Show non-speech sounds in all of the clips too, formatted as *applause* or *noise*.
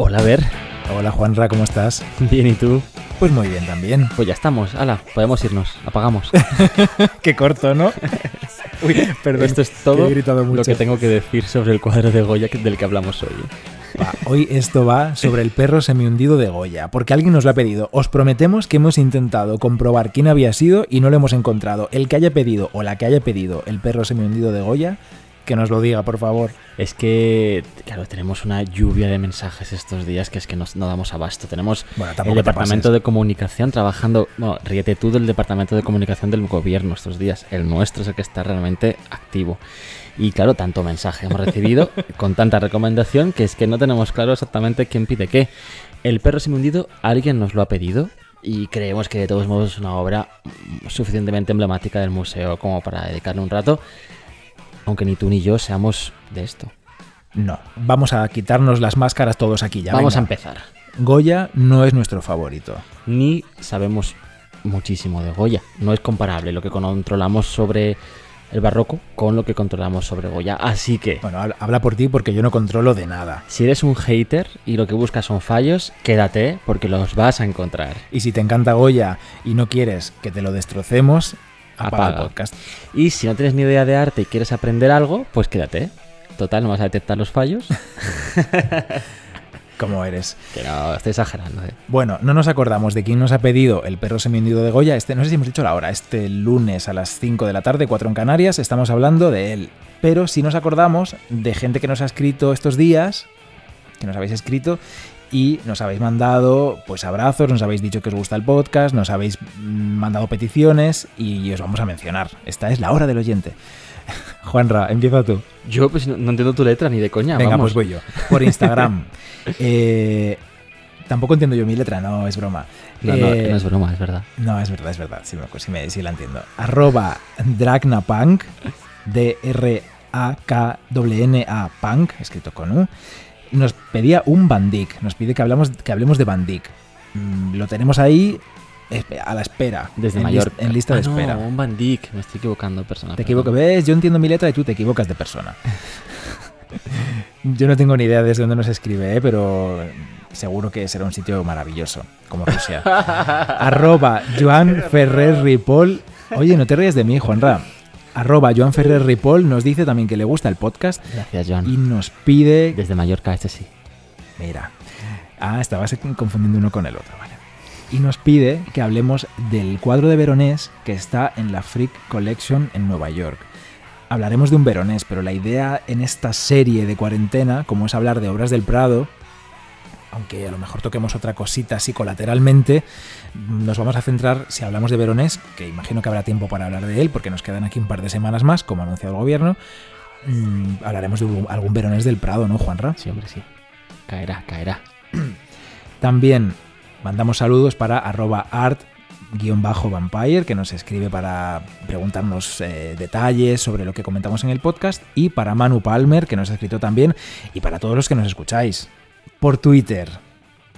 Hola, ver. Hola Juanra, ¿cómo estás? Bien, ¿y tú? Pues muy bien también. Pues ya estamos. Hala, podemos irnos. Apagamos. *laughs* Qué corto, ¿no? *laughs* Uy, perdón, Esto es todo he gritado lo que tengo que decir sobre el cuadro de Goya del que hablamos hoy. Va, hoy esto va sobre el perro semihundido de Goya, porque alguien nos lo ha pedido. Os prometemos que hemos intentado comprobar quién había sido y no lo hemos encontrado. El que haya pedido o la que haya pedido el perro semihundido de Goya, que nos lo diga, por favor. Es que, claro, tenemos una lluvia de mensajes estos días que es que nos- no damos abasto. Tenemos Bueno, el departamento de comunicación trabajando. Bueno, ríete tú del departamento de comunicación del gobierno estos días. El nuestro es el que está realmente activo. Y claro, tanto mensaje hemos recibido *laughs* con tanta recomendación que es que no tenemos claro exactamente quién pide qué. El perro hundido alguien nos lo ha pedido y creemos que de todos modos es una obra suficientemente emblemática del museo como para dedicarle un rato, aunque ni tú ni yo seamos de esto. No, vamos a quitarnos las máscaras todos aquí ya. Vamos a empezar. Goya no es nuestro favorito. ni sabemos muchísimo de Goya. No es comparable lo que controlamos sobre el barroco con lo que controlamos sobre Goya. Así que, Bueno, habla, habla por ti porque yo no controlo de nada. si eres un hater y lo que buscas son fallos, quédate porque los vas a encontrar. Y si te encanta Goya y no quieres que te lo destrocemos, apaga, Apaga. el podcast. Y si no tienes ni idea de arte y quieres aprender algo, pues quédate. Total, no vas a detectar los fallos. *laughs* Como eres. que no, estoy exagerando. ¿eh? Bueno, no nos acordamos de quién nos ha pedido el perro semihundido de Goya. Este, no sé si hemos dicho la hora. Este lunes a las 5 de la tarde, 4 en Canarias, estamos hablando de él. Pero sí nos acordamos de gente que nos ha escrito estos días, que nos habéis escrito y nos habéis mandado pues abrazos, nos habéis dicho que os gusta el podcast, nos habéis mm, mandado peticiones y os vamos a mencionar. Esta es la hora del oyente. *laughs* Juanra, empieza tú. Yo pues no, no entiendo tu letra ni de coña. Venga, vamos. pues voy yo. Por Instagram. *laughs* Eh, tampoco entiendo yo mi letra, no, es broma. No, no, Eh, no es broma, es verdad. no, es verdad, es verdad. Sí, me, sí, me- sí la entiendo. Arroba Dragnapunk, D-R-A-K-N-A Punk, escrito con U. Nos pedía un Bandic. Nos pide que, hablamos, que hablemos de Bandic. Mm, lo tenemos ahí a la espera. Desde en en lista de Ah, no, espera. un Van Dyck. Me estoy equivocando, persona. Te equivoco, ¿ves? Yo entiendo mi letra y tú te equivocas de persona. *laughs* Yo no tengo ni idea desde dónde nos escribe, ¿eh? pero seguro que será un sitio maravilloso, como Rusia. *laughs* Arroba Joan Ferrer Ripoll. Oye, no te ríes de mí, Juanra. Arroba Joan Ferrer Ripoll nos dice también que le gusta el podcast Gracias, Joan. y nos pide... Desde Mallorca, este sí. Mira. Ah, estabas confundiendo uno con el otro, vale. Y nos pide que hablemos del cuadro de Veronés que está en la Freak Collection en Nueva York. Hablaremos de un Veronés, pero la idea en esta serie de cuarentena, como es hablar de obras del Prado, aunque a lo mejor toquemos otra cosita así colateralmente, nos vamos a centrar, si hablamos de Veronés, que imagino que habrá tiempo para hablar de él, porque nos quedan aquí un par de semanas más, como ha anunciado el gobierno, mm, hablaremos de algún- Veronés del Prado, ¿no, Juanra? Sí, hombre, sí. Caerá, caerá. *clears throat* También mandamos saludos para arroba art-vampire, que nos escribe para preguntarnos eh, detalles sobre lo que comentamos en el podcast, y para Manu Palmer, que nos ha escrito también, y para todos los que nos escucháis. Por Twitter,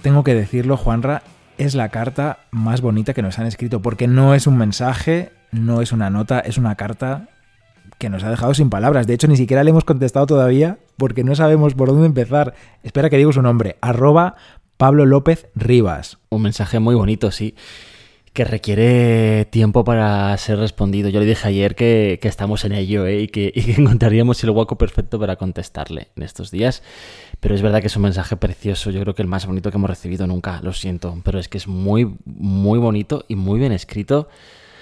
tengo que decirlo, Juanra, es la carta más bonita que nos han escrito, porque no es un mensaje, no es una nota, es una carta que nos ha dejado sin palabras. De hecho, ni siquiera le hemos contestado todavía porque no sabemos por dónde empezar. Espera que digo su nombre. Arroba Pablo López Rivas. Un mensaje muy bonito, sí. Que requiere tiempo para ser respondido. Yo le dije ayer que, estamos en ello ¿eh? y, que, y que *laughs* encontraríamos el hueco perfecto para contestarle en estos días. Pero es verdad que es un mensaje precioso. Yo creo que el más bonito que hemos recibido nunca. Lo siento. Pero es que es muy, muy bonito y muy bien escrito.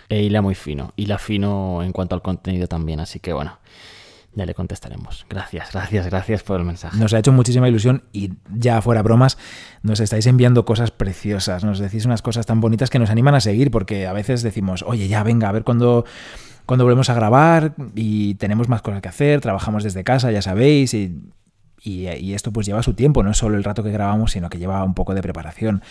E hila muy fino. Hila fino en cuanto al contenido también. Así que bueno, ya le contestaremos. Gracias, gracias, gracias por el mensaje. Nos ha hecho muchísima ilusión y ya fuera bromas, nos estáis enviando cosas preciosas, nos decís unas cosas tan bonitas que nos animan a seguir porque a veces decimos, oye, ya venga, a ver cuándo cuando volvemos a grabar y tenemos más cosas que hacer, trabajamos desde casa, ya sabéis, y, y esto pues lleva su tiempo, no es solo el rato que grabamos, sino que lleva un poco de preparación.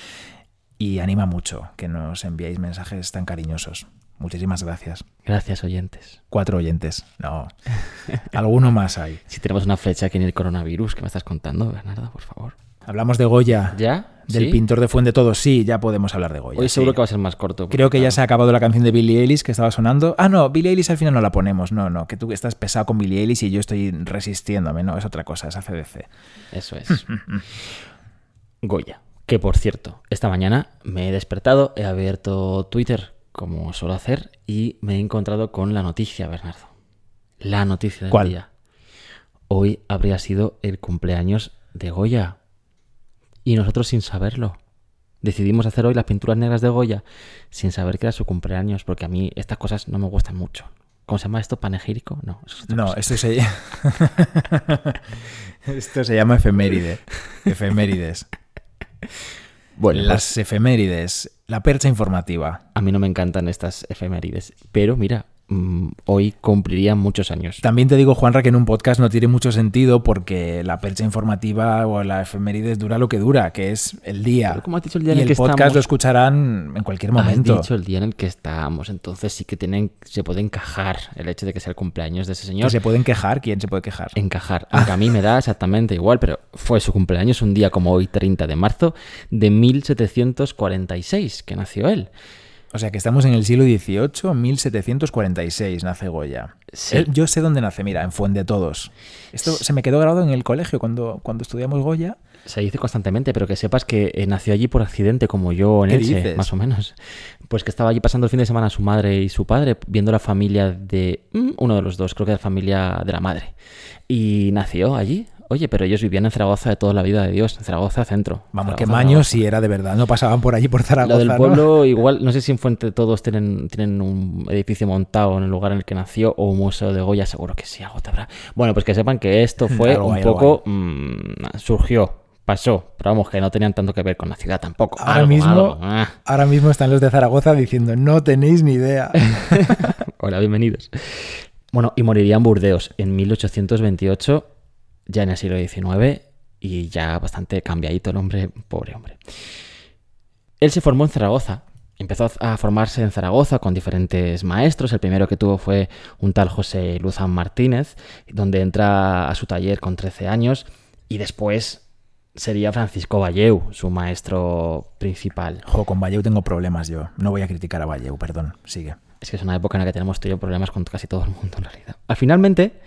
Y anima mucho que nos enviéis mensajes tan cariñosos. Muchísimas gracias. Gracias, oyentes. Cuatro oyentes. No. *laughs* Alguno más hay. Si tenemos una flecha aquí en el coronavirus, ¿qué me estás contando, Bernardo, por favor? Hablamos de Goya. ¿Ya? Del ¿Sí? pintor de Fuente Todos. Sí, ya podemos hablar de Goya. Hoy sí. seguro que va a ser más corto. Creo que ya se ha acabado la canción de Billie Eilish que estaba sonando. Ah, no, Billie Eilish al final no la ponemos. No, no, que tú estás pesado con Billie Eilish y yo estoy resistiéndome. No, es otra cosa, es ACDC. Eso es. *laughs* Goya. Que por cierto, esta mañana me he despertado, he abierto Twitter como suelo hacer y me he encontrado con la noticia, Bernardo. La noticia del ¿Cuál? día. Hoy habría sido el cumpleaños de Goya. Y nosotros sin saberlo. Decidimos hacer hoy las pinturas negras de Goya sin saber que era su cumpleaños, porque a mí estas cosas no me gustan mucho. ¿Cómo se llama esto? ¿Panegírico? No, eso es No, esto se... *laughs* esto se llama efeméride. Efemérides. Bueno, pues- Las efemérides. La percha informativa. A mí no me encantan estas efemérides, pero mira, hoy cumplirían muchos años. También te digo, Juanra, que en un podcast no tiene mucho sentido porque la percha informativa o la efemérides dura lo que dura, que es el día. Pero como has dicho el día y en el el que podcast estamos- lo escucharán en cualquier momento. Has dicho el día en el que estábamos, entonces sí que tienen, se puede encajar el hecho de que sea el cumpleaños de ese Que señor. se pueden quejar, ¿quién se puede quejar? Encajar. Aunque a mí me da exactamente igual, pero fue su cumpleaños un día como hoy, 30 de marzo de 1746, que nació él. O sea que estamos en el siglo XVIII, 1746 nace Goya. Sí. Él- yo sé dónde nace, mira, en Fuente Todos. Esto se me quedó grabado en el colegio cuando, cuando estudiamos Goya. Se dice constantemente, pero que sepas que eh, nació allí por accidente, como yo en ¿Qué Elche, dices? más o menos. Pues que estaba allí pasando el fin de semana su madre y su padre, viendo la familia de mm, uno de los dos, creo que la familia de la madre. Y nació allí. Oye, pero ellos vivían en Zaragoza de toda la vida de Dios, en Zaragoza centro. Vamos, que Zaragoza, Maño Zaragoza. sí era de verdad, no pasaban por allí por Zaragoza. Lo del ¿no? pueblo, igual, no sé si en Fuente todos tienen, tienen un edificio montado en el lugar en el que nació o un museo de Goya, seguro que sí, algo te habrá. Bueno, pues que sepan que esto *laughs* fue Algo un algo poco. mm, surgió, pasó, pero vamos, que no tenían tanto que ver con la ciudad tampoco. Ahora Algo, mismo- algo, ah. Ahora mismo están los de Zaragoza diciendo, no tenéis ni idea. *laughs* Hola, bienvenidos. Bueno, y moriría en Burdeos en 1828, ya en el siglo XIX, y ya bastante cambiadito el hombre, pobre hombre. Él se formó en Zaragoza. Empezó a formarse en Zaragoza con diferentes maestros. El primero que tuvo fue un tal José Luzán Martínez, donde entra a su taller con 13 años. Y después sería Francisco Valleu, su maestro principal. Jo, con Valleu tengo problemas yo. No voy a criticar a Valleu, perdón. Sigue. Es que es una época en la que tenemos tú y yo problemas con casi todo el mundo en realidad. Al finalmente,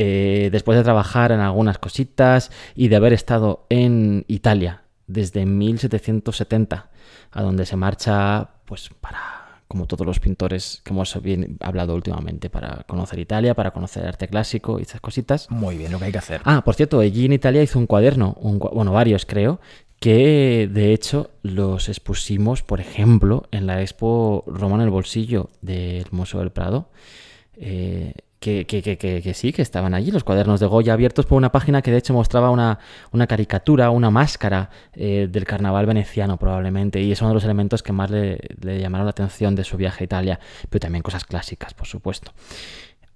eh, después de trabajar en algunas cositas y de haber estado en Italia desde 1770, a donde se marcha, pues para, como todos los pintores que hemos bien hablado últimamente, para conocer Italia, para conocer arte clásico y esas cositas. Muy bien, lo que hay que hacer. Ah, por cierto, allí en Italia hizo un cuaderno, un bueno, varios creo, que de hecho los expusimos, por ejemplo, en la expo Roma en el bolsillo del Museo del Prado. eh, que, que- que- que- sí, que estaban allí los cuadernos de Goya abiertos por una página que de hecho mostraba una, una caricatura, una máscara eh, del carnaval veneciano probablemente, y es uno de los elementos que más le, le llamaron la atención de su viaje a Italia, pero también cosas clásicas, por supuesto.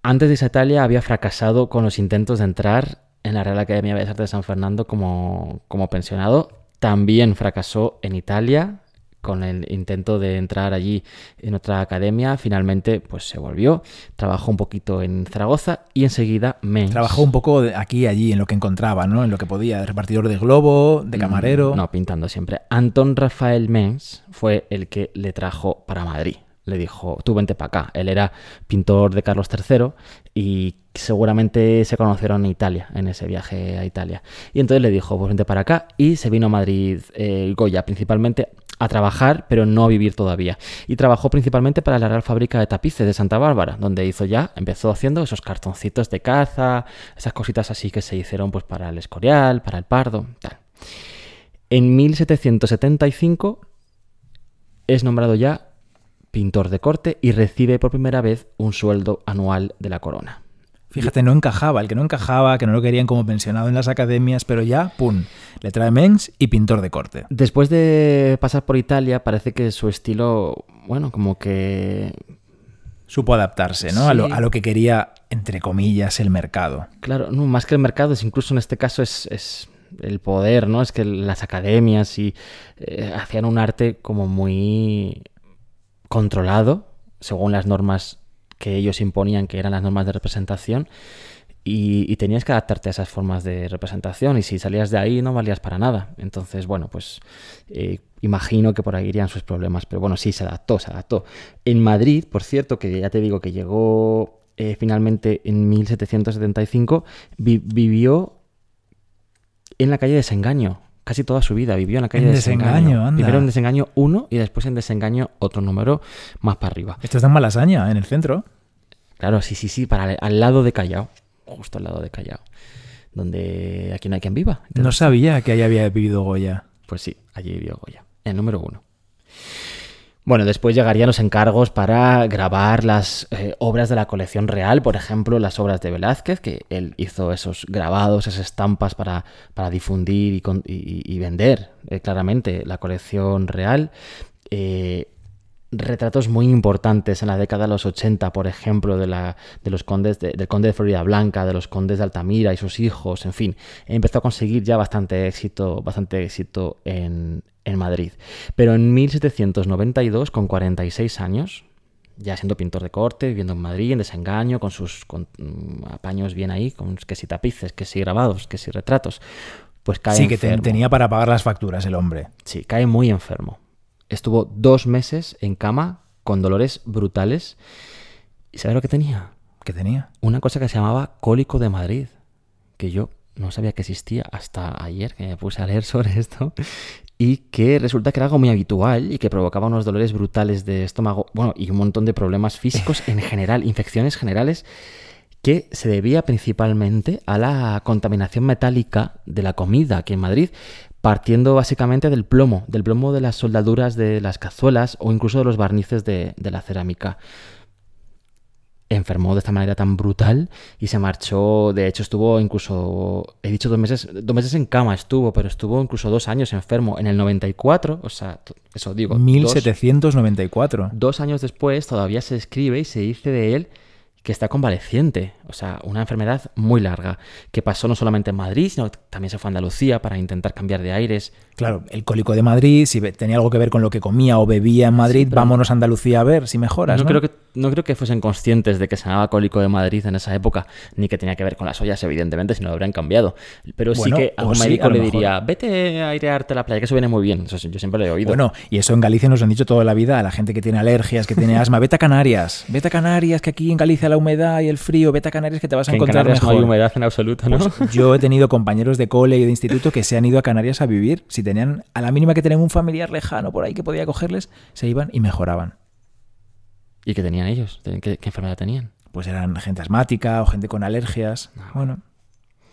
Antes de irse a Italia había fracasado con los intentos de entrar en la Real Academia de Bellas Artes de San Fernando como, como pensionado. También fracasó en Italia con el intento de entrar allí en otra academia. Finalmente, pues se volvió, trabajó un poquito en Zaragoza y enseguida Mens. Trabajó un poco aquí y allí en lo que encontraba, ¿no? En lo que podía, de repartidor de globo, de camarero. Mm, No, pintando siempre. Antón Rafael Mens fue el que le trajo para Madrid. Le dijo, tú vente para acá. Él era pintor de Carlos III y seguramente se conocieron en Italia, en ese viaje a Italia. Y entonces le dijo, pues vente para acá y se vino a Madrid eh, Goya, principalmente a trabajar, pero no a vivir todavía. Y trabajó principalmente para la Real Fábrica de Tapices de Santa Bárbara, donde hizo ya, empezó haciendo esos cartoncitos de caza, esas cositas así que se hicieron pues para el Escorial, para el Pardo, tal. En 1775 es nombrado ya pintor de corte y recibe por primera vez un sueldo anual de la corona. Fíjate, no encajaba, el que no encajaba, que no lo querían como pensionado en las academias, pero ya, ¡pum! Le trae Mens y pintor de corte. Después de pasar por Italia, parece que su estilo, bueno, como que Supo adaptarse, ¿no? A, lo, Sí. a lo que quería, entre comillas, el mercado. Claro, no, más que el mercado, es incluso en este caso es, es el poder, ¿no? Es que las academias y eh, hacían un arte como muy controlado, según las normas que ellos imponían, que eran las normas de representación, y, y tenías que adaptarte a esas formas de representación, y si salías de ahí no valías para nada. Entonces, bueno, pues eh, imagino que por ahí irían sus problemas, pero bueno, sí, se adaptó, se adaptó. En Madrid, por cierto, que ya te digo que llegó eh, finalmente en 1775, vi- vivió en la calle de Desengaño, Casi toda su vida vivió en la calle En de Desengaño, Desengaño. anda. Primero en Desengaño 1 y después en Desengaño otro número más para arriba. Esto está en Malasaña, en el centro. Claro, sí, sí, sí, para, al lado de Callao. Justo al lado de Callao. Donde aquí no hay quien viva. No sabía que ahí había vivido Goya. Pues sí, allí vivió Goya, el número uno. Bueno, después llegarían los encargos para grabar las eh, obras de la colección real, por ejemplo, las obras de Velázquez, que él hizo esos grabados, esas estampas para, para difundir y, con- y- y vender eh, claramente la colección real. Eh, retratos muy importantes en la década de los 80, por ejemplo, de, la, de los condes de- del conde de Florida Blanca, de los condes de Altamira y sus hijos, en fin, empezó a conseguir ya bastante éxito, bastante éxito en, en Madrid. Pero en 1792, con 46 años, ya siendo pintor de corte, viviendo en Madrid, en desengaño, con sus con, mm, apaños bien ahí, con que si tapices, que si grabados, que si retratos, pues cae Sí, que enfermo. tenía para pagar las facturas el hombre. Sí, cae muy enfermo. Estuvo dos meses en cama con dolores brutales. ¿Y sabes lo que tenía? ¿Qué tenía? Una cosa que se llamaba cólico de Madrid, que yo no sabía que existía hasta ayer que me puse a leer *laughs* sobre esto, y que resulta que era algo muy habitual y que provocaba unos dolores brutales de estómago, bueno, y un montón de problemas físicos en general, *laughs* infecciones generales, que se debía principalmente a la contaminación metálica de la comida aquí en Madrid, partiendo básicamente del plomo, del plomo de las soldaduras de las cazuelas o incluso de los barnices de, de la cerámica enfermó de esta manera tan brutal y se marchó. De hecho, estuvo incluso, he dicho dos meses, dos meses en cama estuvo, pero estuvo incluso dos años enfermo. En el 94, o sea, eso digo, dos, 1794. dos años después todavía se escribe y se dice de él que está convaleciente. O sea, una enfermedad muy larga, que pasó no solamente en Madrid, sino también se fue a Andalucía para intentar cambiar de aires. Claro, el cólico de Madrid, si tenía algo que ver con lo que comía o bebía en Madrid, vámonos a Andalucía a ver si mejoras. No, ¿no? creo que, no creo que fuesen conscientes de que se llamaba cólico de Madrid en esa época, ni que tenía que ver con las ollas, evidentemente, si no lo habrían cambiado. Pero Bueno, sí que algún médico le mejor. diría, vete a airearte a la playa, que eso viene muy bien. Eso yo siempre lo he oído. Bueno, y eso en Galicia nos han dicho toda la vida a la gente que tiene alergias, que tiene asma, vete a Canarias, vete a Canarias, que aquí en Galicia la humedad y el frío, vete a Canarias que te vas a que en encontrar Canarias no mejor. hay humedad en absoluto, ¿no? Pues yo he tenido compañeros de cole y de instituto que se han ido a Canarias a vivir. Si tenían, a la mínima que tenían un familiar lejano por ahí que podía cogerles, se iban y mejoraban. ¿Y qué tenían ellos? ¿Qué, qué enfermedad tenían? Pues eran gente asmática o gente con alergias. Ah, Bueno,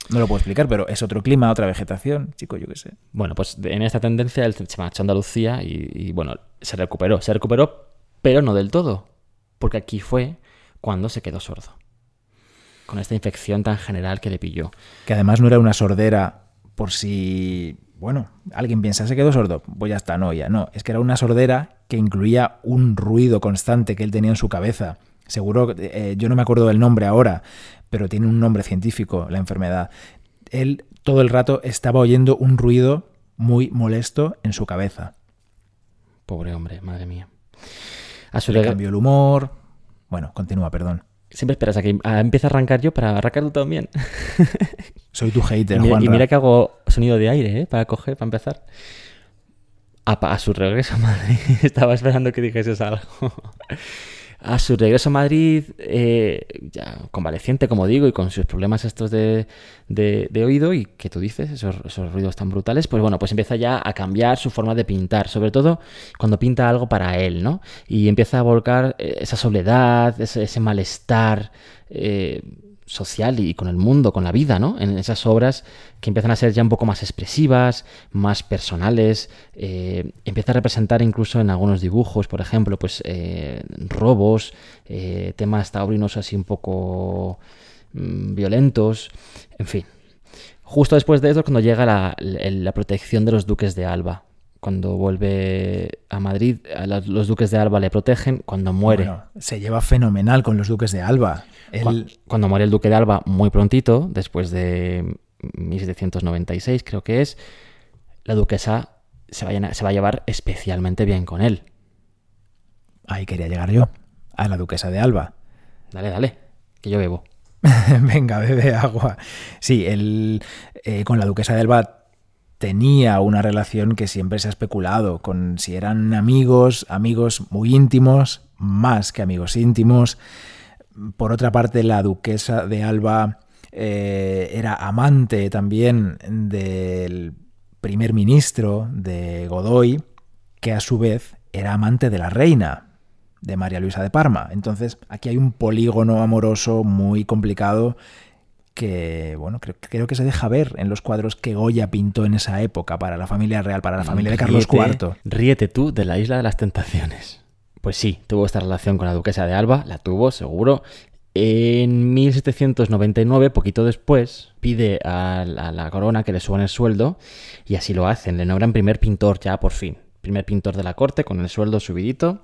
no lo puedo explicar, pero es otro clima, otra vegetación, chico, yo qué sé. Bueno, pues en esta tendencia él se marchó a Andalucía y, y, bueno, se recuperó. Se recuperó, pero no del todo. Porque aquí fue cuando se quedó sordo. Con esta infección tan general que le pilló. Que además no era una sordera por si, bueno, alguien piensa, se quedó sordo, pues ya está, no, ya no. Es que era una sordera que incluía un ruido constante que él tenía en su cabeza. Seguro, eh, yo no me acuerdo del nombre ahora, pero tiene un nombre científico, la enfermedad. Él todo el rato estaba oyendo un ruido muy molesto en su cabeza. Pobre hombre, madre mía. A su Le cambió el humor. Bueno, continúa, perdón. Siempre esperas a que a- empiece a arrancar yo para arrancar tú también. *laughs* Soy tu hater, y, mira, y mira que hago sonido de aire, ¿eh? Para coger, para empezar. A, su regreso *laughs* a Madrid. Estaba esperando que dijeses algo. A su regreso a Madrid, eh, ya convaleciente, como digo, y con sus problemas estos de, de- oído y que tú dices, esos, esos ruidos tan brutales, pues bueno, pues empieza ya a cambiar su forma de pintar, sobre todo cuando pinta algo para él, ¿no? Y empieza a volcar eh, esa soledad, ese, ese malestar eh, social y con el mundo, con la vida, ¿no? En esas obras que empiezan a ser ya un poco más expresivas, más personales, eh, empieza a representar incluso en algunos dibujos, por ejemplo, pues eh, robos, eh, temas taurinos así un poco mm, violentos, en fin. Justo después de eso es cuando llega la, protección de los duques de Alba. Cuando vuelve a Madrid, los duques de Alba le protegen. Cuando muere, se lleva fenomenal con los duques de Alba. Cuando muere el duque de Alba muy prontito, después de 1796 creo que es, la duquesa se va, a, llena- se va a llevar especialmente bien con él. Ahí quería llegar yo, a la duquesa de Alba. Dale, dale, que yo bebo. *laughs* Venga, bebe agua. Sí, él eh, con la duquesa de Alba tenía una relación que siempre se ha especulado, con si eran amigos, amigos muy íntimos, más que amigos íntimos. Por otra parte, la duquesa de Alba eh, era amante también del primer ministro de Godoy, que a su vez era amante de la reina, de María Luisa de Parma. Entonces, aquí hay un polígono amoroso muy complicado que, bueno, creo, que se deja ver en los cuadros que Goya pintó en esa época para la familia real, para la familia de Carlos IV. Ríete tú de la Isla de las Tentaciones. Pues sí, tuvo esta relación con la duquesa de Alba, la tuvo, seguro. En 1799, poquito después, pide a la, corona que le suban el sueldo y así lo hacen. Le nombran primer pintor ya por fin. Primer pintor de la corte con el sueldo subidito.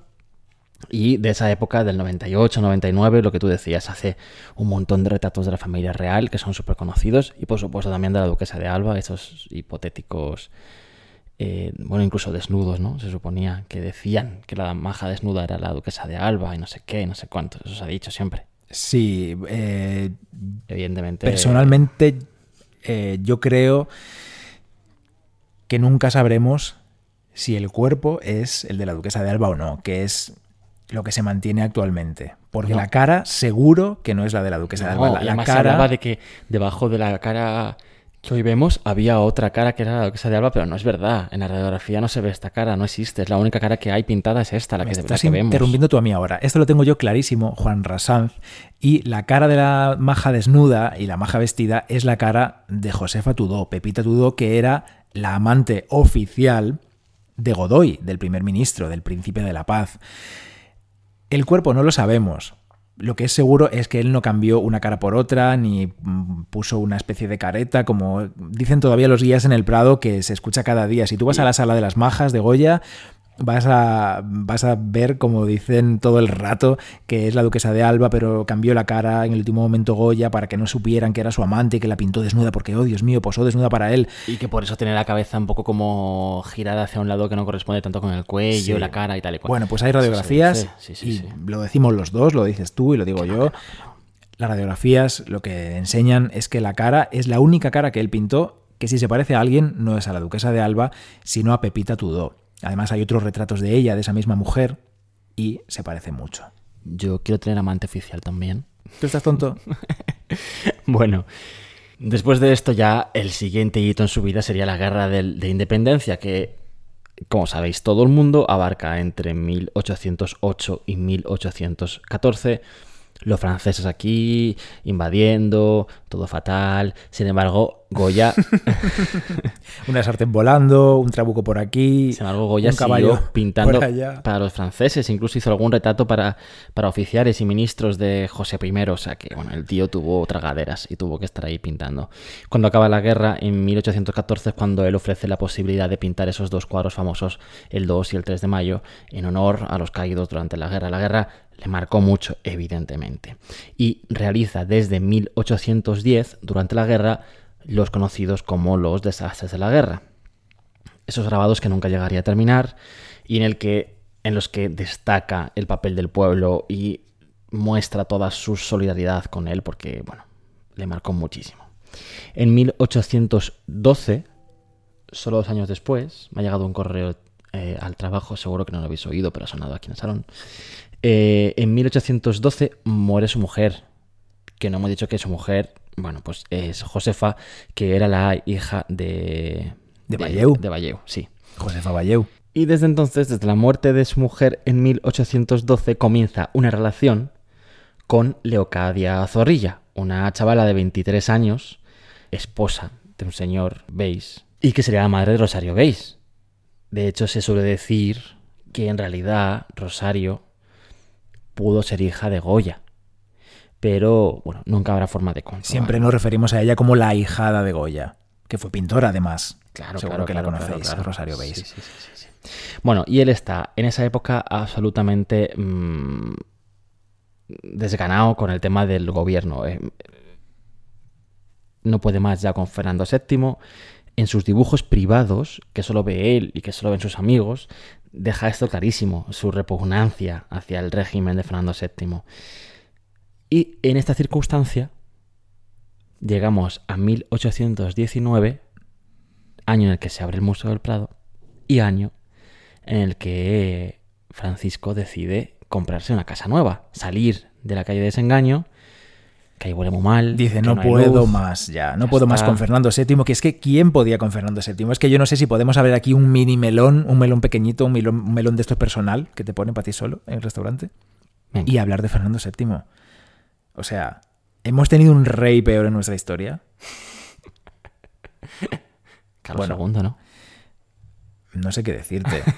Y de esa época, del 98, 99, lo que tú decías, hace un montón de retratos de la familia real que son súper conocidos y por supuesto también de la duquesa de Alba, esos hipotéticos, eh, bueno, incluso desnudos, ¿no? Se suponía que decían que la maja desnuda era la duquesa de Alba y no sé qué, y no sé cuánto, eso se ha dicho siempre. Sí, eh, evidentemente. Personalmente, eh, yo creo que nunca sabremos si el cuerpo es el de la duquesa de Alba o no, que es lo que se mantiene actualmente. Porque la cara seguro que no es la de la duquesa de Alba. La, cara... hablaba de que debajo de la cara que hoy vemos había otra cara que era la duquesa de Alba, pero no es verdad. En la radiografía no se ve esta cara, no existe. Es la única cara que hay pintada es esta, la que, estás interrumpiendo tú a mí ahora. Esto lo tengo yo clarísimo, Juan Rasanz. Y la cara de la maja desnuda y la maja vestida es la cara de Josefa Tudó, Pepita Tudó, que era la amante oficial de Godoy, del primer ministro, del príncipe de la paz. El cuerpo no lo sabemos. Lo que es seguro es que él no cambió una cara por otra, ni mm, puso una especie de careta, como dicen todavía los guías en el Prado, que se escucha cada día. Si tú vas a la sala de las majas de Goya, vas a, vas a ver, como dicen todo el rato, que es la duquesa de Alba, pero cambió la cara en el último momento Goya para que no supieran que era su amante y que la pintó desnuda, porque, oh Dios mío, posó desnuda para él. Y que por eso tiene la cabeza un poco como girada hacia un lado que no corresponde tanto con el cuello, la cara y tal y cual. Bueno, pues hay radiografías, y lo decimos los dos, lo dices tú y lo digo yo. Las radiografías lo que enseñan es que la cara es la única cara que él pintó que si se parece a alguien no es a la duquesa de Alba, sino a Pepita Tudó. Además hay otros retratos de ella, de esa misma mujer, y se parece mucho. Yo quiero tener amante oficial también. ¿Tú estás tonto? *laughs* bueno, después de esto ya el siguiente hito en su vida sería la guerra de, de independencia, que, como sabéis todo el mundo, abarca entre 1808 y 1814 los franceses aquí invadiendo, todo fatal. Sin embargo, Goya. *laughs* Una sartén volando, un trabuco por aquí. Sin embargo, Goya un caballo pintando para los franceses. Incluso hizo algún retrato para, para oficiales y ministros de José I. O sea que, bueno, el tío tuvo tragaderas y tuvo que estar ahí pintando. Cuando acaba la guerra, en 1814, es cuando él ofrece la posibilidad de pintar esos dos cuadros famosos, el 2 y el 3 de mayo, en honor a los caídos durante la guerra. La guerra le marcó mucho, evidentemente. Y realiza desde 1810, durante la guerra, los conocidos como los desastres de la guerra. Esos grabados que nunca llegaría a terminar y en, el que, en los que destaca el papel del pueblo y muestra toda su solidaridad con él porque, bueno, le marcó muchísimo. En 1812, solo dos años después, me ha llegado un correo eh, al trabajo, seguro que no lo habéis oído, pero ha sonado aquí en el salón. Eh, en 1812 muere su mujer, que no hemos dicho que su mujer bueno, pues es Josefa, que era la hija de... De Valleu. De, Valleu, sí. Josefa Valleu. Y desde entonces, desde la muerte de su mujer en 1812, comienza una relación con Leocadia Zorrilla, una chavala de 23 años, esposa de un señor Beis, y que sería la madre de Rosario Beis. De hecho, se suele decir que en realidad Rosario pudo ser hija de Goya pero bueno, nunca habrá forma de comprobar. Siempre nos referimos a ella como la hijada de Goya, que fue pintora además. Claro, Seguro que la conocéis, Rosario Beis. bueno, y él está en esa época absolutamente mmm, desganado con el tema del gobierno. Eh, no puede más ya con Fernando VII. En sus dibujos privados, que solo ve él y que solo ven sus amigos, deja esto clarísimo, su repugnancia hacia el régimen de Fernando VII. Y en esta circunstancia llegamos a 1819, año en el que se abre el Museo del Prado, y año en el que Francisco decide comprarse una casa nueva, salir de la calle de Desengaño que ahí huele muy mal. Dice, no, puedo luz". más ya, no Ya puedo más con Fernando VII, que es que ¿quién podía con Fernando VII? Es que yo no sé si podemos abrir aquí un mini melón, un melón pequeñito, un melón, un melón de esto personal que te ponen para ti solo en el restaurante Venga. y hablar de Fernando VII. O sea, ¿hemos tenido un rey peor en nuestra historia? *laughs* Carlos bueno. II, ¿no? No sé qué decirte. *laughs*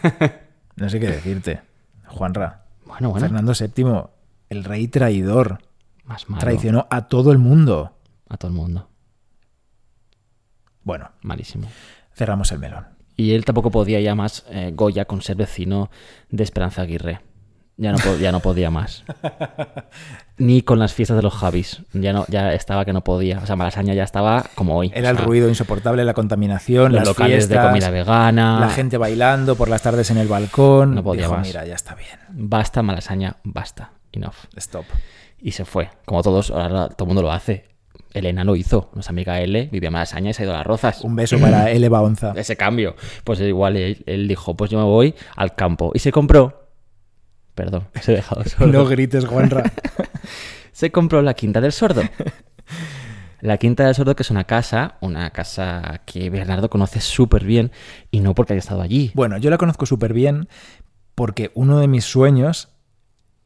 No sé qué decirte. Juanra, Bueno, bueno. Fernando VII, el rey traidor, Más malo. traicionó a todo el mundo. A todo el mundo. Bueno, Malísimo. cerramos el melón. Y él tampoco podía ya más, eh, Goya, con ser vecino de Esperanza Aguirre. Ya no, ya no podía más. *laughs* Ni con las fiestas de los Javis. Ya, no, ya estaba que no podía. O sea, Malasaña ya estaba como hoy. Era O el ruido insoportable, la contaminación, Los las locales fiestas, de comida vegana. la gente bailando por las tardes en el balcón. No podía Dijo, más. mira, ya está bien. Basta, Malasaña, basta. Enough. Stop. Y se fue. Como todos, ahora todo el mundo lo hace. Elena lo hizo. Nuestra amiga L vivía en Malasaña y se ha ido a las rozas. Un beso para *clears throat* L. Baonza. ese cambio. Pues igual él, él dijo, pues yo me voy al campo. Y se compró. Perdón, *laughs* se he dejado solo. No grites, Juanra. *laughs* Se compró la Quinta del Sordo. La Quinta del Sordo, que es una casa, una casa que Bernardo conoce súper bien, y no porque haya estado allí. Bueno, yo la conozco súper bien porque uno de mis sueños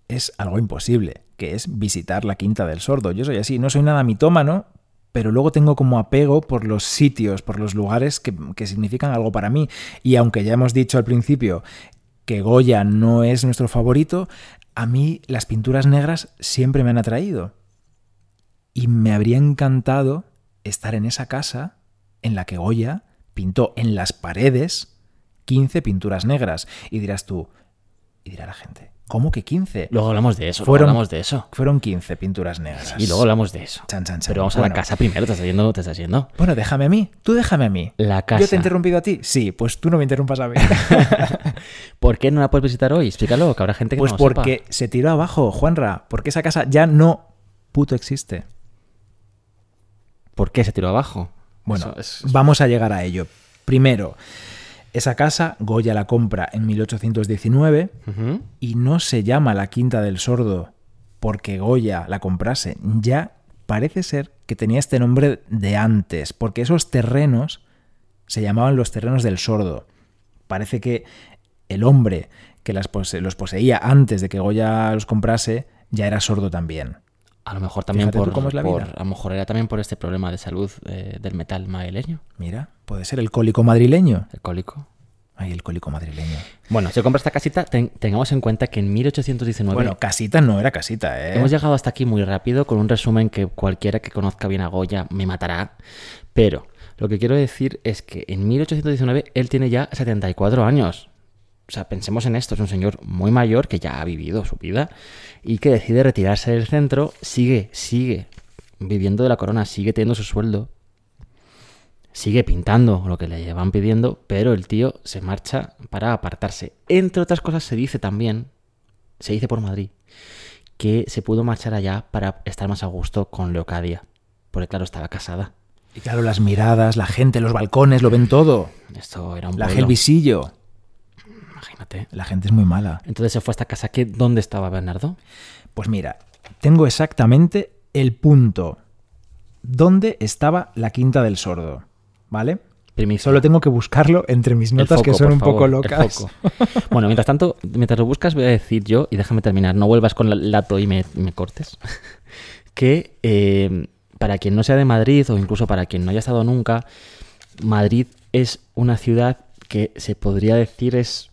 es algo imposible, que es visitar la Quinta del Sordo. Yo soy así, no soy nada mitómano, pero luego tengo como apego por los sitios, por los lugares que, que significan algo para mí. Y aunque ya hemos dicho al principio que Goya no es nuestro favorito, a mí las pinturas negras siempre me han atraído. Y me habría encantado estar en esa casa en la que Goya pintó en las paredes 15 pinturas negras. Y dirás tú, y dirá la gente, ¿cómo que 15? Luego hablamos de eso, Fueron- luego hablamos de eso. Fueron 15 pinturas negras. Y luego hablamos de eso. Chan, chan, chan. Pero vamos a la casa primero, te estás yendo, te estás yendo. Bueno, déjame a mí. Tú déjame a mí. La ¿Yo te he casa. interrumpido a ti? Sí, pues tú no me interrumpas a mí. *laughs* ¿Por qué no la puedes visitar hoy? Explícalo, que habrá gente que pues no sepa. porque se tiró abajo, Juanra. Porque esa casa ya no puto existe. ¿Por qué se tiró abajo? Bueno, Eso vamos a llegar a ello. Primero, esa casa Goya la compra en 1819 Ujú. y no se llama la Quinta del Sordo porque Goya la comprase. Ya parece ser que tenía este nombre de antes, porque esos terrenos se llamaban los terrenos del sordo. Parece que el hombre que las pose- los poseía antes de que Goya los comprase ya era sordo también. A lo mejor también Fíjate por, cómo es la por- vida. A lo mejor era también por este problema de salud eh, del metal madrileño, Mira, puede ser el cólico madrileño. el cólico. Ay, el cólico madrileño. Bueno, si compra esta casita, ten- tengamos en cuenta que en 1819 Bueno, casita no era casita, ¿eh? hemos llegado hasta aquí muy rápido con un resumen que cualquiera que conozca bien a Goya me matará. Pero lo que quiero decir es que en 1819 él tiene ya 74 años. O sea, pensemos en esto, es un señor muy mayor que ya ha vivido su vida y que decide retirarse del centro, sigue, sigue viviendo de la corona, sigue teniendo su sueldo, sigue pintando lo que le llevan pidiendo, pero el tío se marcha para apartarse. Entre otras cosas se dice también, se dice por Madrid, que se pudo marchar allá para estar más a gusto con Leocadia, porque claro, estaba casada. Y claro, las miradas, la gente, los balcones, lo ven todo. Esto era un La pueblo, Gelvisillo. La gente es muy mala. Entonces se fue a esta casa que ¿dónde estaba Bernardo? Pues mira, tengo exactamente el punto donde estaba la quinta del sordo. ¿Vale? Primicia. Solo tengo que buscarlo entre mis notas que son un poco favor, locas. Bueno, mientras tanto, mientras lo buscas, voy a decir yo, y déjame terminar, no vuelvas con el dato y me, me cortes, *laughs* que eh, para quien no sea de Madrid o incluso para quien no haya estado nunca, Madrid es una ciudad que se podría decir es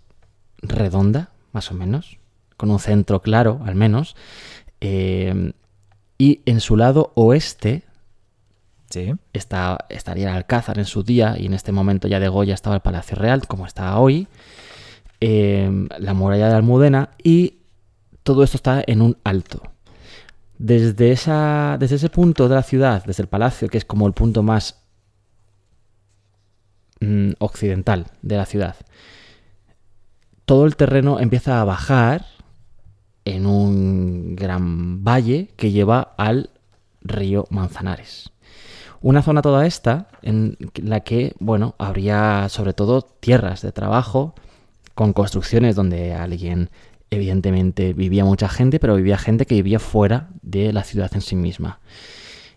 redonda, más o menos, con un centro claro, al menos, eh, y en su lado oeste Sí. está, estaría el Alcázar en su día y en este momento ya de Goya estaba el Palacio Real, como está hoy, eh, la muralla de Almudena y todo esto está en un alto. Desde, esa, desde ese punto de la ciudad, desde el palacio, que es como el punto más mm, occidental de la ciudad, todo el terreno empieza a bajar en un gran valle que lleva al río Manzanares. Una zona toda esta en la que, bueno, habría sobre todo tierras de trabajo con construcciones donde alguien evidentemente vivía mucha gente, pero vivía gente que vivía fuera de la ciudad en sí misma.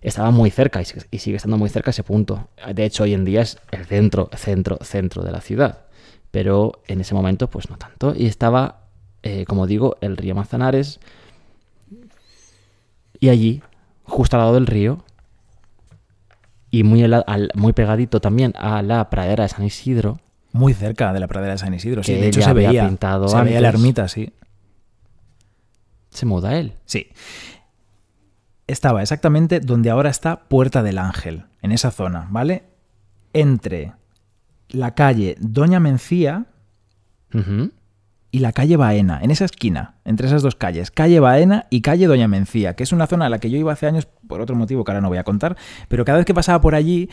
Estaba muy cerca y sigue- estando muy cerca ese punto. De hecho, hoy en día es el centro, centro, centro de la ciudad. Pero en ese momento, pues no tanto. Y estaba, eh, como digo, el río Manzanares. Y allí, justo al lado del río, y muy, al- muy pegadito también a la pradera de San Isidro, Muy cerca de la pradera de San Isidro. Sí, de hecho se había veía. pintado se veía la ermita, sí. se muda él. Sí. Estaba exactamente donde ahora está Puerta del Ángel, en esa zona, ¿vale? Entre la calle Doña Mencía y la calle Baena, en esa esquina, entre esas dos calles, calle Baena y calle Doña Mencía, que es una zona a la que yo iba hace años por otro motivo que ahora no voy a contar, pero cada vez que pasaba por allí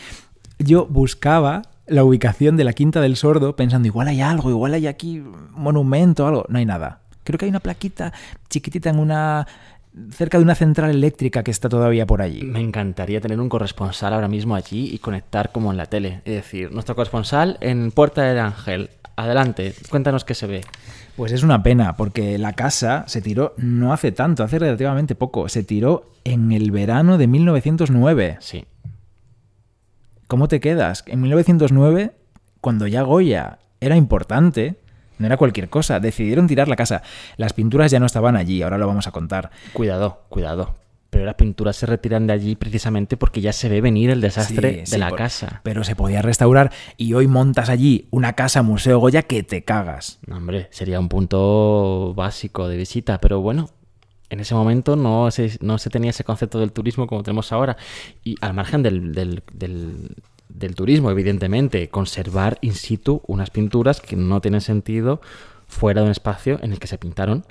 yo buscaba la ubicación de la Quinta del Sordo pensando igual hay algo, igual hay aquí monumento algo, no hay nada. Creo que hay una plaquita chiquitita en una cerca de una central eléctrica que está todavía por allí. Me encantaría tener un corresponsal ahora mismo allí y conectar como en la tele. Es decir, nuestro corresponsal en Puerta del Ángel. Adelante, cuéntanos qué se ve. Pues es una pena, porque la casa se tiró no hace tanto, hace relativamente poco. Se tiró en el verano de 1909. Sí. ¿Cómo te quedas? En 1909, cuando ya Goya era importante, no era cualquier cosa, decidieron tirar la casa. Las pinturas ya no estaban allí, ahora lo vamos a contar. Cuidado, cuidado. Pero las pinturas se retiran de allí precisamente porque ya se ve venir el desastre Sí, de sí, la por- casa. Pero se podía restaurar y hoy montas allí una casa museo Goya que te cagas. No, hombre, sería un punto básico de visita, pero bueno, en ese momento no se, no se tenía ese concepto del turismo como tenemos ahora. Y al margen del, del- del- del turismo, evidentemente, conservar in situ unas pinturas que no tienen sentido fuera de un espacio en el que se pintaron.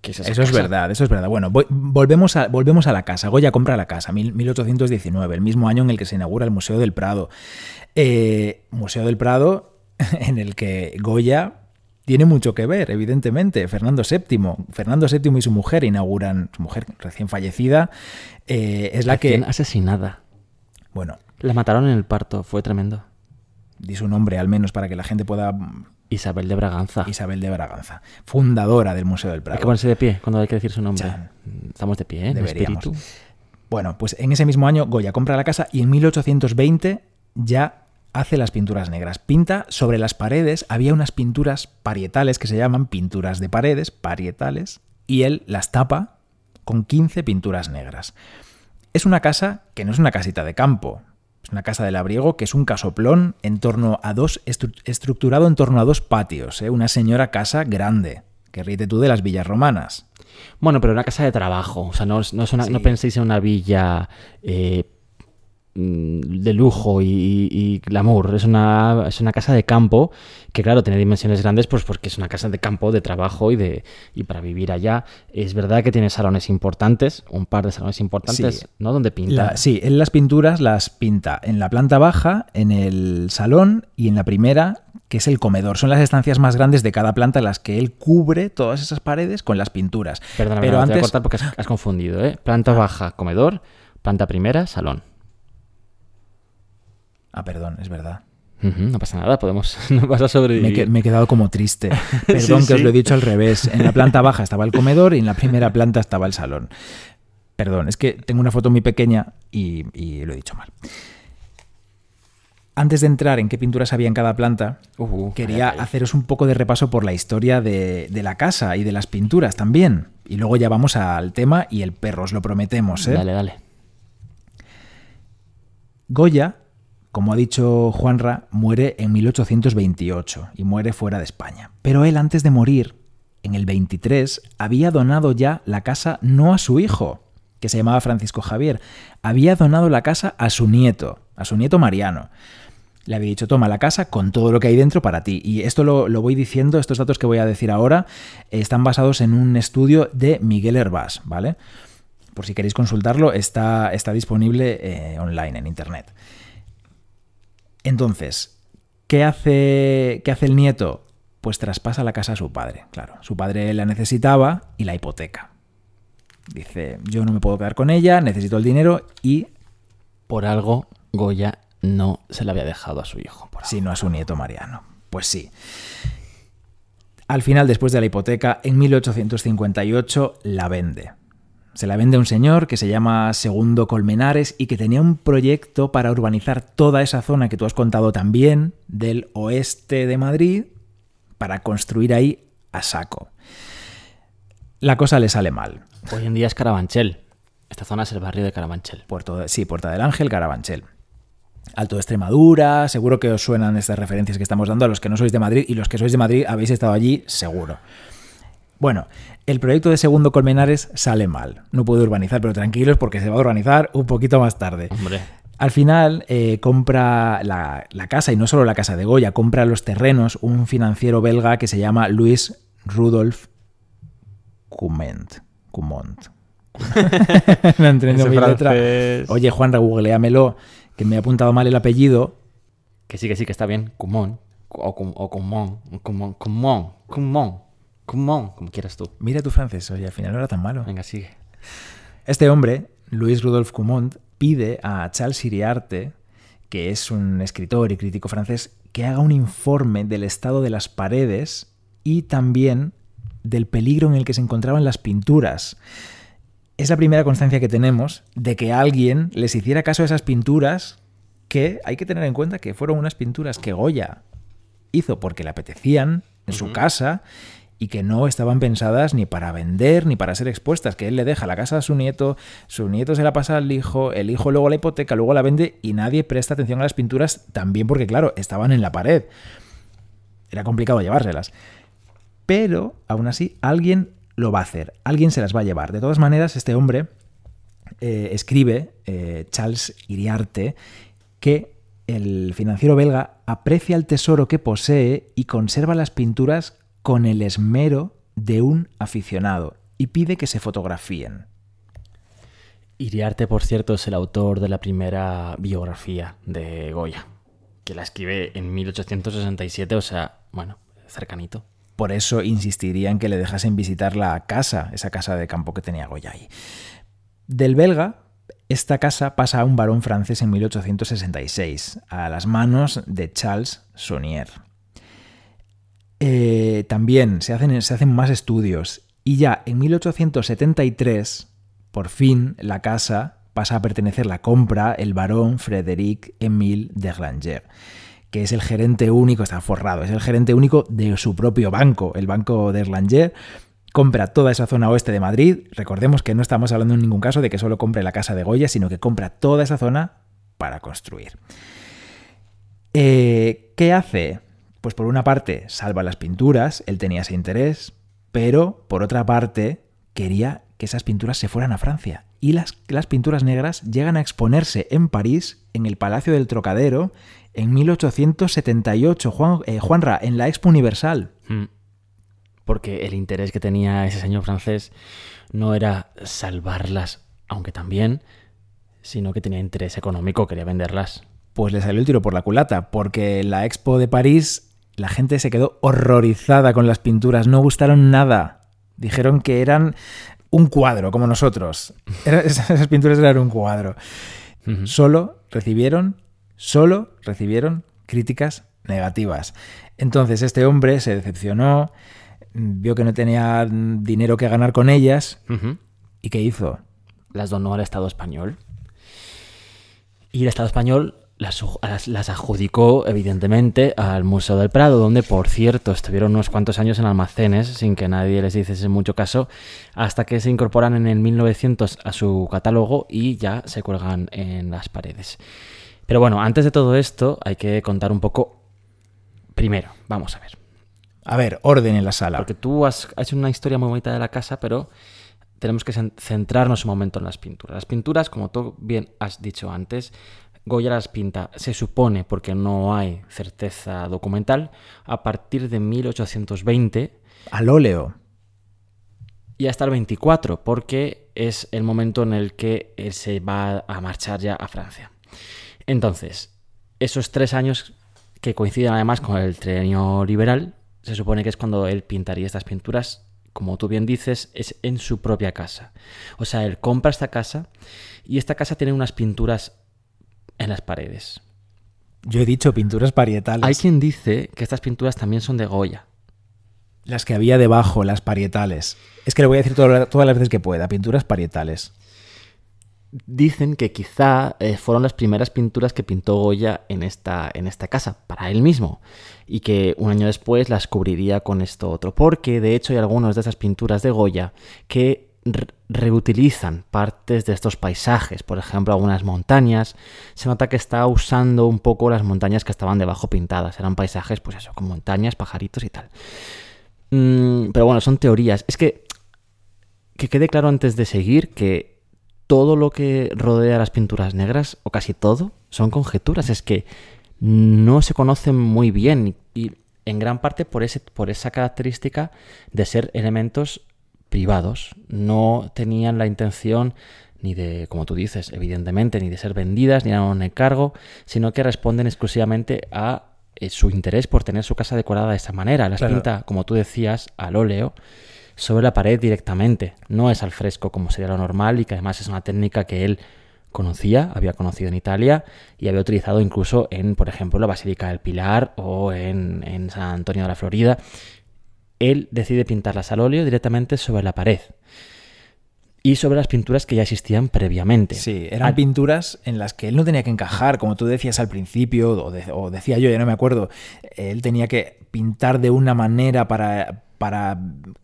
Que es Eso es verdad, eso es verdad. Bueno, voy- volvemos, a, volvemos a la casa. Goya compra la casa, mil- 1819, el mismo año en el que se inaugura el Museo del Prado. Eh, Museo del Prado *laughs* en el que Goya tiene mucho que ver, evidentemente. Fernando VII, Fernando VII y su mujer inauguran, su mujer recién fallecida, eh, es la Recién que... asesinada. Bueno, La mataron en el parto, fue tremendo. di su nombre al menos para que la gente pueda... Isabel de Braganza. Isabel de Braganza, fundadora del Museo del Hay Prado. que ponerse de pie cuando hay que decir su nombre. Chan. Estamos de pie, ¿eh? Deberíamos. espíritu. Bueno, pues en ese mismo año Goya compra la casa y en 1820 ya hace las pinturas negras. Pinta sobre las paredes, había unas pinturas parietales que se llaman pinturas de paredes, parietales, y él las tapa con 15 pinturas negras. Es una casa que no es una casita de campo, es una casa de labriego que es un casoplón en torno a dos estru- estructurado en torno a dos patios, ¿eh? una señora casa grande, que ríete tú de las villas romanas. Bueno, pero una casa de trabajo. O sea, no, no, es una- Sí. no penséis en una villa eh, de lujo y, y- y glamour. Es una, es una casa de campo que, claro, tiene dimensiones grandes pues porque es una casa de campo, de trabajo y, de, y para vivir allá. Es verdad que tiene salones importantes, un par de salones importantes, Sí. ¿no? Donde pinta. La- sí, él las pinturas las pinta en la planta baja, en el salón y en la primera, que es el comedor. Son las estancias más grandes de cada planta en las que él cubre todas esas paredes con las pinturas. Perdona, Pero pero te voy a antes, Ah. cortar porque has, has confundido, ¿eh? Planta baja, comedor. Planta primera, salón. Ah, perdón, es verdad. No pasa nada, podemos, *laughs* no vas a sobrevivir. Me, he que- me he quedado como triste. *laughs* Perdón Sí, que os lo he dicho al revés. En la planta baja estaba el comedor y en la primera planta estaba el salón. Perdón, es que tengo una foto muy pequeña y, y lo he dicho mal. Antes de entrar en qué pinturas había en cada planta, Uh, quería ay, ay. haceros un poco de repaso por la historia de, de la casa y de las pinturas también. Y luego ya vamos al tema y el perro, os lo prometemos. ¿eh? Dale, dale. Goya, como ha dicho Juanra, muere en 1828 y muere fuera de España. Pero él antes de morir, en el 23, había donado ya la casa no a su hijo, que se llamaba Francisco Javier, había donado la casa a su nieto, a su nieto Mariano. Le había dicho, toma la casa con todo lo que hay dentro para ti. Y esto lo, lo voy diciendo, estos datos que voy a decir ahora, eh, están basados en un estudio de Miguel Hervás, ¿vale? Por si queréis consultarlo, está, está disponible eh, online en internet. Entonces, ¿qué hace, ¿qué hace el nieto? Pues traspasa la casa a su padre, claro. Su padre la necesitaba y la hipoteca. Dice, yo no me puedo quedar con ella, necesito el dinero y Por algo, Goya no se la había dejado a su hijo. Por algo. si no a su nieto Mariano. Pues sí. Al final, después de la hipoteca, en 1858 la vende. Se la vende a un señor que se llama Segundo Colmenares y que tenía un proyecto para urbanizar toda esa zona que tú has contado también, del oeste de Madrid, para construir ahí a saco. La cosa le sale mal. Hoy en día es Carabanchel. Esta zona es el barrio de Carabanchel. Puerto sí, Puerta del Ángel, Carabanchel. Alto de Extremadura, seguro que os suenan estas referencias que estamos dando a los que no sois de Madrid y los que sois de Madrid habéis estado allí, seguro. Bueno, el proyecto de Segundo Colmenares sale mal. No puede urbanizar, pero tranquilos porque se va a urbanizar un poquito más tarde. Hombre, Al final eh, compra la, la casa, y no solo la casa de Goya, compra los terrenos un financiero belga que se llama Louis Rudolf Cumont. Cumont. *laughs* no entiendo mi letra. Oye, Juan, googleamelo, que me he apuntado mal el apellido. que sí, que sí, que está bien. Cumón. O, o Cumón. Cumón. Cumón. Cumón. Como quieras tú. Mira tu francés, oye, al final no era tan malo. Venga, sigue. Este hombre, Louis Rudolf Cumont, pide a Charles Iriarte, que es un escritor y crítico francés, que haga un informe del estado de las paredes y también del peligro en el que se encontraban las pinturas. Es la primera constancia que tenemos de que alguien les hiciera caso a esas pinturas que hay que tener en cuenta que fueron unas pinturas que Goya hizo porque le apetecían en su casa y que no estaban pensadas ni para vender ni para ser expuestas, que él le deja la casa a su nieto, su nieto se la pasa al hijo, el hijo luego la hipoteca, luego la vende y nadie presta atención a las pinturas también porque claro, estaban en la pared. Era complicado llevárselas. Pero aún así alguien lo va a hacer, alguien se las va a llevar. De todas maneras, este hombre eh, escribe, eh, Charles Iriarte, que el financiero belga aprecia el tesoro que posee y conserva las pinturas con el esmero de un aficionado y pide que se fotografíen. Iriarte, por cierto, es el autor de la primera biografía de Goya, que la escribe en 1867, o sea, bueno, cercanito. Por eso insistiría en que le dejasen visitar la casa, esa casa de campo que tenía Goya ahí. Del belga, esta casa pasa a un varón francés en 1866, a las manos de Charles Saunier. Eh, también se hacen, se hacen más estudios y ya en 1873, por fin, la casa pasa a pertenecer la compra el barón Frédéric Émile de Granger, que es el gerente único, está forrado, es el gerente único de su propio banco, el banco de Erlanger. Compra toda esa zona oeste de Madrid. Recordemos que no estamos hablando en ningún caso de que solo compre la casa de Goya, sino que compra toda esa zona para construir. Eh, ¿Qué hace? Pues por una parte salva las pinturas, él tenía ese interés, pero por otra parte quería que esas pinturas se fueran a Francia. Y las, las pinturas negras llegan a exponerse en París, en el Palacio del Trocadero, en 1878, Juan, eh, Juanra, en la Expo Universal. Mm. Porque el interés que tenía ese señor francés no era salvarlas, aunque también, sino que tenía interés económico, quería venderlas. Pues le salió el tiro por la culata, porque la Expo de París la gente se quedó horrorizada con las pinturas, no gustaron nada. Dijeron que eran un cuadro, como nosotros. Era- *laughs* esas pinturas eran un cuadro. Solo recibieron, solo recibieron críticas negativas. Entonces este hombre se decepcionó, vio que no tenía dinero que ganar con ellas y ¿qué hizo? Las donó al Estado español. Y el Estado español las, las- las adjudicó, evidentemente, al Museo del Prado, donde, por cierto, estuvieron unos cuantos años en almacenes, sin que nadie les hiciese mucho caso, hasta que se incorporan en el 1900 a su catálogo y ya se cuelgan en las paredes. Pero bueno, antes de todo esto, hay que contar un poco. Primero, vamos a ver. A ver, orden en la sala. Porque tú has hecho una historia muy bonita de la casa, pero tenemos que cen- centrarnos un momento en las pinturas. Las pinturas, como tú bien has dicho antes, Goya las pinta, se supone, porque no hay certeza documental, a partir de 1820 Al óleo. y hasta el 24, porque es el momento en el que él se va a marchar ya a Francia. Entonces, esos tres años que coinciden además con el trienio liberal, se supone que es cuando él pintaría estas pinturas, como tú bien dices, es en su propia casa. O sea, él compra esta casa y esta casa tiene unas pinturas en las paredes. Yo he dicho pinturas parietales. Hay quien dice que estas pinturas también son de Goya. Las que había debajo, las parietales. Es que le voy a decir todas las veces que pueda, pinturas parietales. Dicen que quizá eh, fueron las primeras pinturas que pintó Goya en esta, en esta casa, para él mismo, y que un año después las cubriría con esto otro, porque de hecho hay algunas de esas pinturas de Goya que reutilizan partes de estos paisajes, por ejemplo, algunas montañas. Se nota que está usando un poco las montañas que estaban debajo pintadas. Eran paisajes, pues eso, con montañas, pajaritos y tal. Mm, pero bueno, son teorías. Es que que quede claro antes de seguir que todo lo que rodea las pinturas negras, o casi todo, son conjeturas. Es que no se conocen muy bien y en gran parte por, ese, por esa característica de ser elementos privados. No tenían la intención ni de, como tú dices, evidentemente, ni de ser vendidas, ni a un encargo, sino que responden exclusivamente a eh, su interés por tener su casa decorada de esa manera. Las pinta, como tú decías, al óleo sobre la pared directamente. No es al fresco como sería lo normal y que además es una técnica que él conocía, había conocido en Italia y había utilizado incluso en, por ejemplo, la Basílica del Pilar o en, en San Antonio de la Florida. Él decide pintarlas al óleo directamente sobre la pared y sobre las pinturas que ya existían previamente. Sí, eran pinturas en las que él no tenía que encajar, como tú decías al principio, o, o, decía yo, ya no me acuerdo, él tenía que pintar de una manera para, para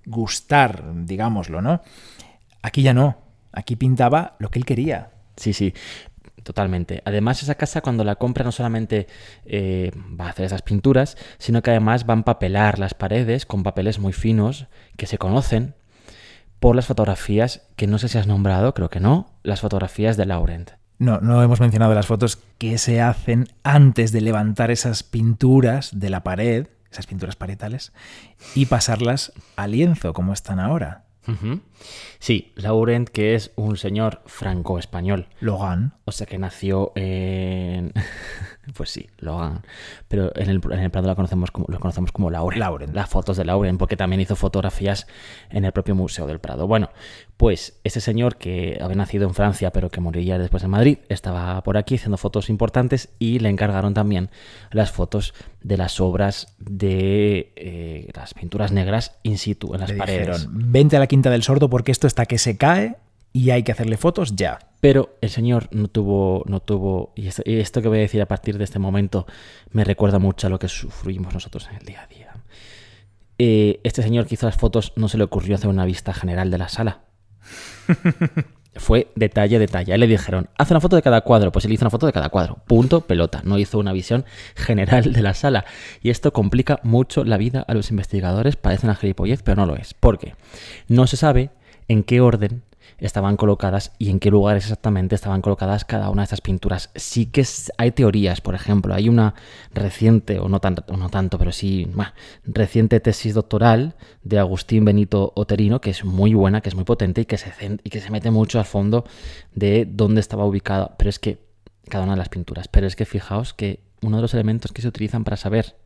gustar, digámoslo, ¿no? Aquí ya no. Aquí pintaba lo que él quería. Sí, sí. Totalmente. Además, esa casa cuando la compra no solamente eh, va a hacer esas pinturas, sino que además va a empapelar las paredes con papeles muy finos que se conocen por las fotografías que no sé si has nombrado, creo que no, las fotografías de Laurent. No, no hemos mencionado las fotos que se hacen antes de levantar esas pinturas de la pared esas pinturas parietales, y pasarlas a lienzo, como están ahora. Sí, Laurent, que es un señor franco-español. Logan. O sea que nació en. Pues sí, Logan. Pero en el, en el Prado lo conocemos como, lo conocemos como Laurent. Laurent. Las fotos de Laurent, porque también hizo fotografías en el propio Museo del Prado. Bueno, pues ese señor que había nacido en Francia, pero que moriría después en Madrid, estaba por aquí haciendo fotos importantes y le encargaron también las fotos de las obras de eh, las pinturas negras in situ en las paredes. vente a la Quinta del Sordo porque esto está que se cae y hay que hacerle fotos ya. Pero el señor no tuvo, no tuvo, y esto, que voy a decir a partir de este momento me recuerda mucho a lo que sufrimos nosotros en el día a día. Eh, este señor que hizo las fotos no se le ocurrió hacer una vista general de la sala. *laughs* Fue detalle, detalle. le dijeron, haz una foto de cada cuadro. Pues él hizo una foto de cada cuadro. Punto, pelota. No hizo una visión general de la sala. Y esto complica mucho la vida a los investigadores. Parece una gilipollez, pero no lo es. ¿Por qué? No se sabe en qué orden estaban colocadas y en qué lugares exactamente estaban colocadas cada una de estas pinturas. Sí que hay teorías, por ejemplo, hay una reciente, o no, no tanto, pero sí, reciente tesis doctoral de Agustín Benito Oterino, que es muy buena, que es muy potente y que se, que se mete mucho al fondo de dónde estaba ubicada, pero es que cada una de las pinturas. Pero es que fijaos que uno de los elementos que se utilizan para saber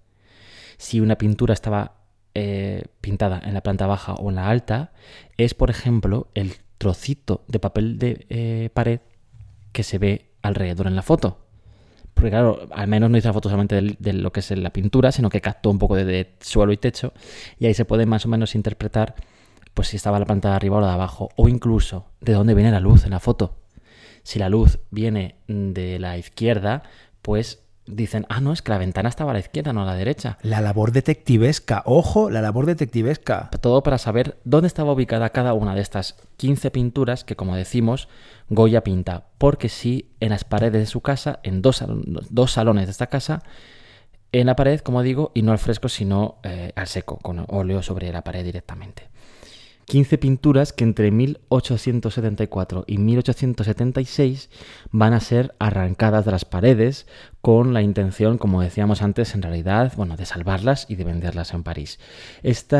si una pintura estaba eh, pintada en la planta baja o en la alta es, por ejemplo, el trocito de papel de eh, pared que se ve alrededor en la foto. Porque claro, al menos no hizo la foto solamente de, lo que es la pintura, sino que captó un poco de, suelo y techo y ahí se puede más o menos interpretar pues si estaba la planta de arriba o la de abajo o incluso de dónde viene la luz en la foto. Si la luz viene de la izquierda, pues dicen, ah, no, es que la ventana estaba a la izquierda, no a la derecha. La labor detectivesca, ojo, la labor detectivesca. Todo para saber dónde estaba ubicada cada una de estas 15 pinturas que, como decimos, Goya pinta. Porque si en las paredes de su casa, en dos, dos salones de esta casa, en la pared, como digo, y no al fresco, sino eh, al seco, con óleo sobre la pared directamente. 15 pinturas que entre 1874 y 1876 van a ser arrancadas de las paredes con la intención, como decíamos antes, en realidad, bueno, de salvarlas y de venderlas en París. Este,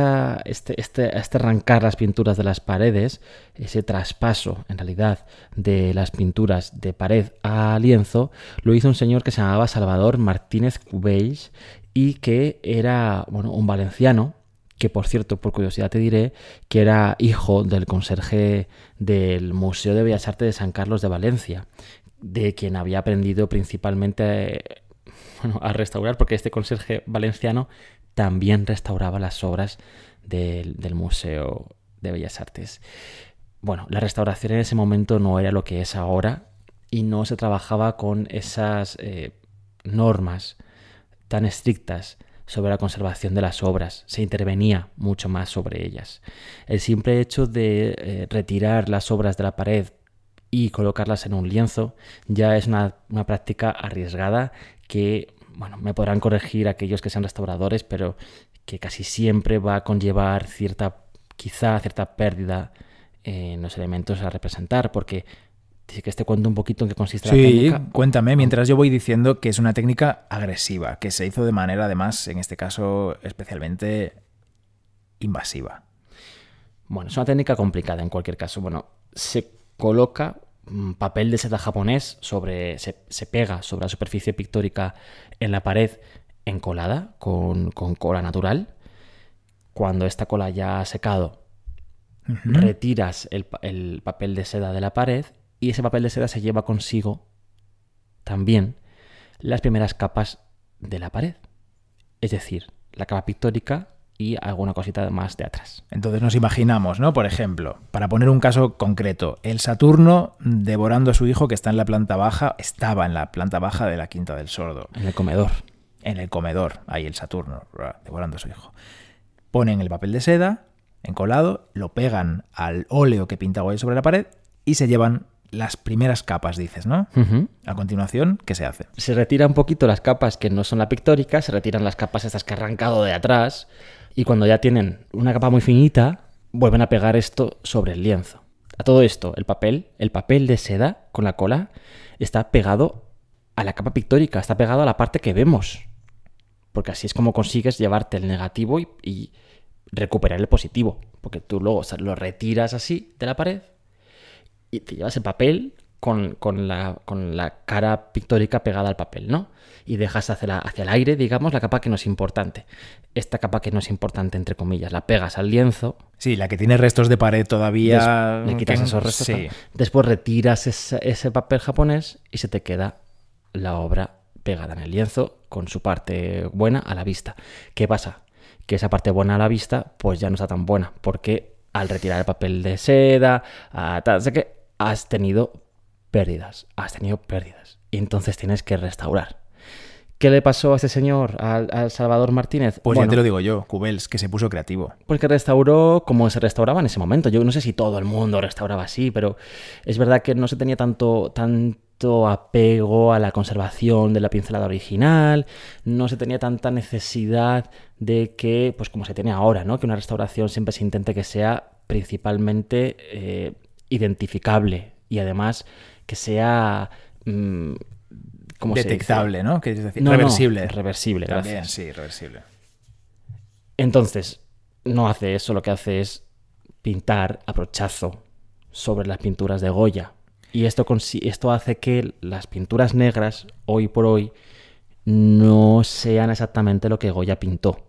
este, este arrancar las pinturas de las paredes, ese traspaso, en realidad, de las pinturas de pared a lienzo, lo hizo un señor que se llamaba Salvador Martínez Cubells y que era, bueno, un valenciano que por cierto, por curiosidad te diré, que era hijo del conserje del Museo de Bellas Artes de San Carlos de Valencia, de quien había aprendido principalmente a restaurar, porque este conserje valenciano también restauraba las obras del, del Museo de Bellas Artes. Bueno, la restauración en ese momento no era lo que es ahora y no se trabajaba con esas eh, normas tan estrictas sobre la conservación de las obras, se intervenía mucho más sobre ellas. El simple hecho de eh, retirar las obras de la pared y colocarlas en un lienzo ya es una, una, práctica arriesgada que, bueno, me podrán corregir aquellos que sean restauradores, pero que casi siempre va a conllevar cierta, quizá cierta pérdida en los elementos a representar, porque si que te cuento un poquito en qué consiste sí, la técnica. cuéntame, mientras yo voy diciendo que es una técnica agresiva, que se hizo de manera, además, en este caso, especialmente invasiva. Bueno, es una técnica complicada en cualquier caso. Bueno, se coloca papel de seda japonés sobre. se, se pega sobre la superficie pictórica en la pared encolada con, con cola natural. Cuando esta cola ya ha secado, uh -huh. retiras el, el papel de seda de la pared y ese papel de seda se lleva consigo también las primeras capas de la pared. Es decir, la capa pictórica y alguna cosita más de atrás. Entonces nos imaginamos, ¿no? Por ejemplo, para poner un caso concreto, el Saturno devorando a su hijo que está en la planta baja, estaba en la planta baja de la Quinta del Sordo. En el comedor. En el comedor, ahí el Saturno, devorando a su hijo. Ponen el papel de seda encolado, lo pegan al óleo que pintaba ahí sobre la pared y se llevan las primeras capas, dices, ¿no? Uh -huh. A continuación, ¿qué se hace? Se retira un poquito las capas que no son la pictórica, se retiran las capas estas que ha arrancado de atrás y cuando ya tienen una capa muy finita, vuelven a pegar esto sobre el lienzo. A todo esto, el papel, el papel de seda con la cola, está pegado a la capa pictórica, está pegado a la parte que vemos. Porque así es como consigues llevarte el negativo y, y recuperar el positivo. Porque tú luego o sea, lo retiras así de la pared y te llevas el papel con, con, la, con, la, cara pictórica pegada al papel, ¿no? Y dejas hacia, la, hacia, el aire, digamos, la capa que no es importante. Esta capa que no es importante, entre comillas, la pegas al lienzo. Sí, la que tiene restos de pared todavía. Des le quitas esos restos. Sí. Después retiras ese, ese papel japonés y se te queda la obra pegada en el lienzo con su parte buena a la vista. ¿Qué pasa? Que esa parte buena a la vista, pues ya no está tan buena, porque al retirar el papel de seda, a tal, sé que has tenido pérdidas, has tenido pérdidas. Y entonces tienes que restaurar. ¿Qué le pasó a este señor, al, al Salvador Martínez? Pues bueno, ya te lo digo yo, Cubels, que se puso creativo. Pues que restauró como se restauraba en ese momento. Yo no sé si todo el mundo restauraba así, pero es verdad que no se tenía tanto, tanto apego a la conservación de la pincelada original, no se tenía tanta necesidad de que, pues como se tiene ahora, ¿no? Que una restauración siempre se intente que sea principalmente eh, identificable y además que sea mmm, ¿cómo detectable, ¿no? Decir, no, reversible. No, reversible, También, gracias. sí, reversible. Entonces, no hace eso, lo que hace es pintar a brochazo sobre las pinturas de Goya. Y esto, esto hace que las pinturas negras, hoy por hoy, no sean exactamente lo que Goya pintó.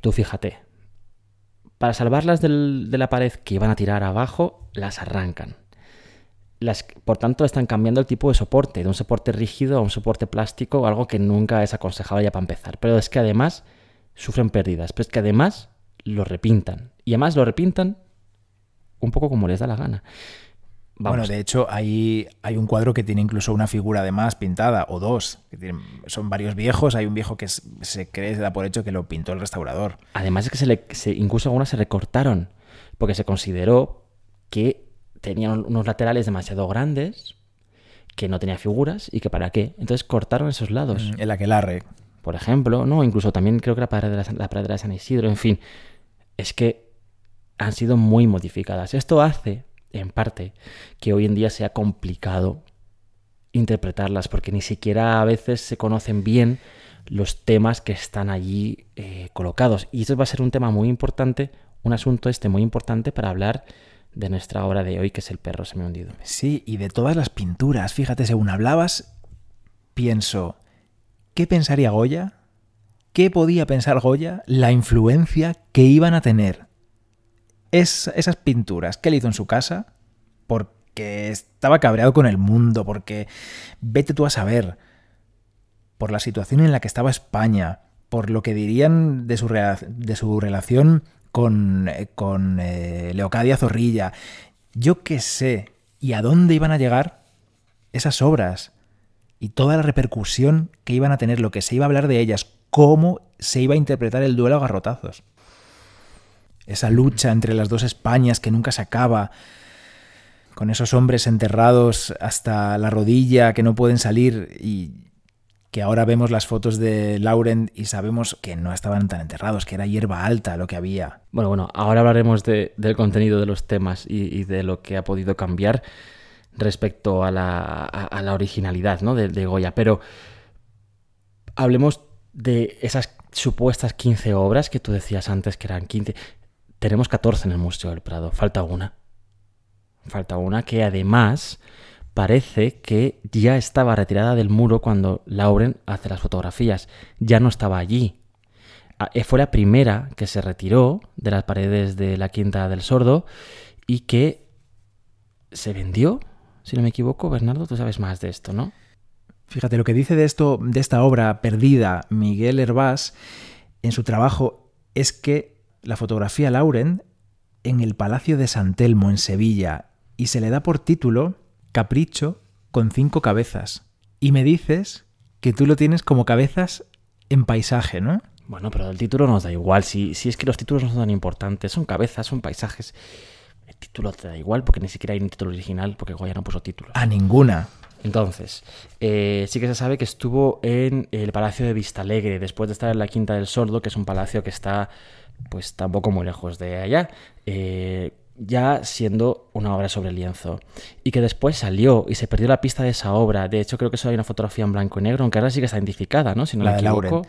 Tú fíjate, para salvarlas del, de la pared que iban a tirar abajo, las arrancan. Las, por tanto, están cambiando el tipo de soporte, de un soporte rígido a un soporte plástico, algo que nunca es aconsejable ya para empezar. Pero es que además sufren pérdidas, pero es que además lo repintan. Y además lo repintan un poco como les da la gana. Vamos. Bueno, de hecho, hay, hay un cuadro que tiene incluso una figura además pintada, o dos. Que tienen, son varios viejos. Hay un viejo que es, se cree, se da por hecho que lo pintó el restaurador. Además es que se le, se, incluso algunas se recortaron, porque se consideró que tenían unos laterales demasiado grandes, que no tenía figuras y que para qué. Entonces cortaron esos lados. El aquelarre. Por ejemplo, ¿no? Incluso también creo que la de la, la pradera de San Isidro. En fin, es que han sido muy modificadas. Esto hace en parte, que hoy en día sea complicado interpretarlas, porque ni siquiera a veces se conocen bien los temas que están allí eh, colocados. Y eso va a ser un tema muy importante, un asunto este muy importante para hablar de nuestra obra de hoy, que es el perro semi-hundido. Sí, y de todas las pinturas, fíjate, según hablabas, pienso, ¿qué pensaría Goya? ¿Qué podía pensar Goya? La influencia que iban a tener es, esas pinturas que él hizo en su casa, porque estaba cabreado con el mundo, porque vete tú a saber, por la situación en la que estaba España, por lo que dirían de su, de su relación con, eh, con eh, Leocadia Zorrilla. Yo qué sé, y a dónde iban a llegar esas obras y toda la repercusión que iban a tener, lo que se iba a hablar de ellas, cómo se iba a interpretar el duelo a garrotazos. Esa lucha entre las dos Españas que nunca se acaba, con esos hombres enterrados hasta la rodilla que no pueden salir y que ahora vemos las fotos de Laurent y sabemos que no estaban tan enterrados, que era hierba alta lo que había. Bueno, bueno, ahora hablaremos del contenido de los temas y, de lo que ha podido cambiar respecto a la, originalidad ¿no? de, de, Goya, pero hablemos de esas supuestas 15 obras que tú decías antes que eran 15. Tenemos 14 en el Museo del Prado, falta una. Falta una que además parece que ya estaba retirada del muro cuando Lauren hace las fotografías. Ya no estaba allí. Ah, eh, fue la primera que se retiró de las paredes de la Quinta del Sordo y que se vendió, si no me equivoco. Bernardo, tú sabes más de esto, ¿no? Fíjate, lo que dice de esto, de esta obra perdida, Miguel Hervás, en su trabajo, es que la fotografía Lauren en el Palacio de San Telmo, en Sevilla, y se le da por título capricho con cinco cabezas. Y me dices que tú lo tienes como cabezas en paisaje, ¿no? Bueno, pero el título nos da igual. Si, si es que los títulos no son tan importantes, son cabezas, son paisajes. El título te da igual porque ni siquiera hay un título original porque Goya no puso título. A ninguna. Entonces, eh, sí que se sabe que estuvo en el Palacio de Vistalegre después de estar en la Quinta del Sordo, que es un palacio que está pues tampoco muy lejos de allá. Eh, ya siendo una obra sobre lienzo. Y que después salió y se perdió la pista de esa obra. De hecho, creo que solo hay una fotografía en blanco y negro, aunque ahora sí que está identificada, ¿no? Si no la me equivoco.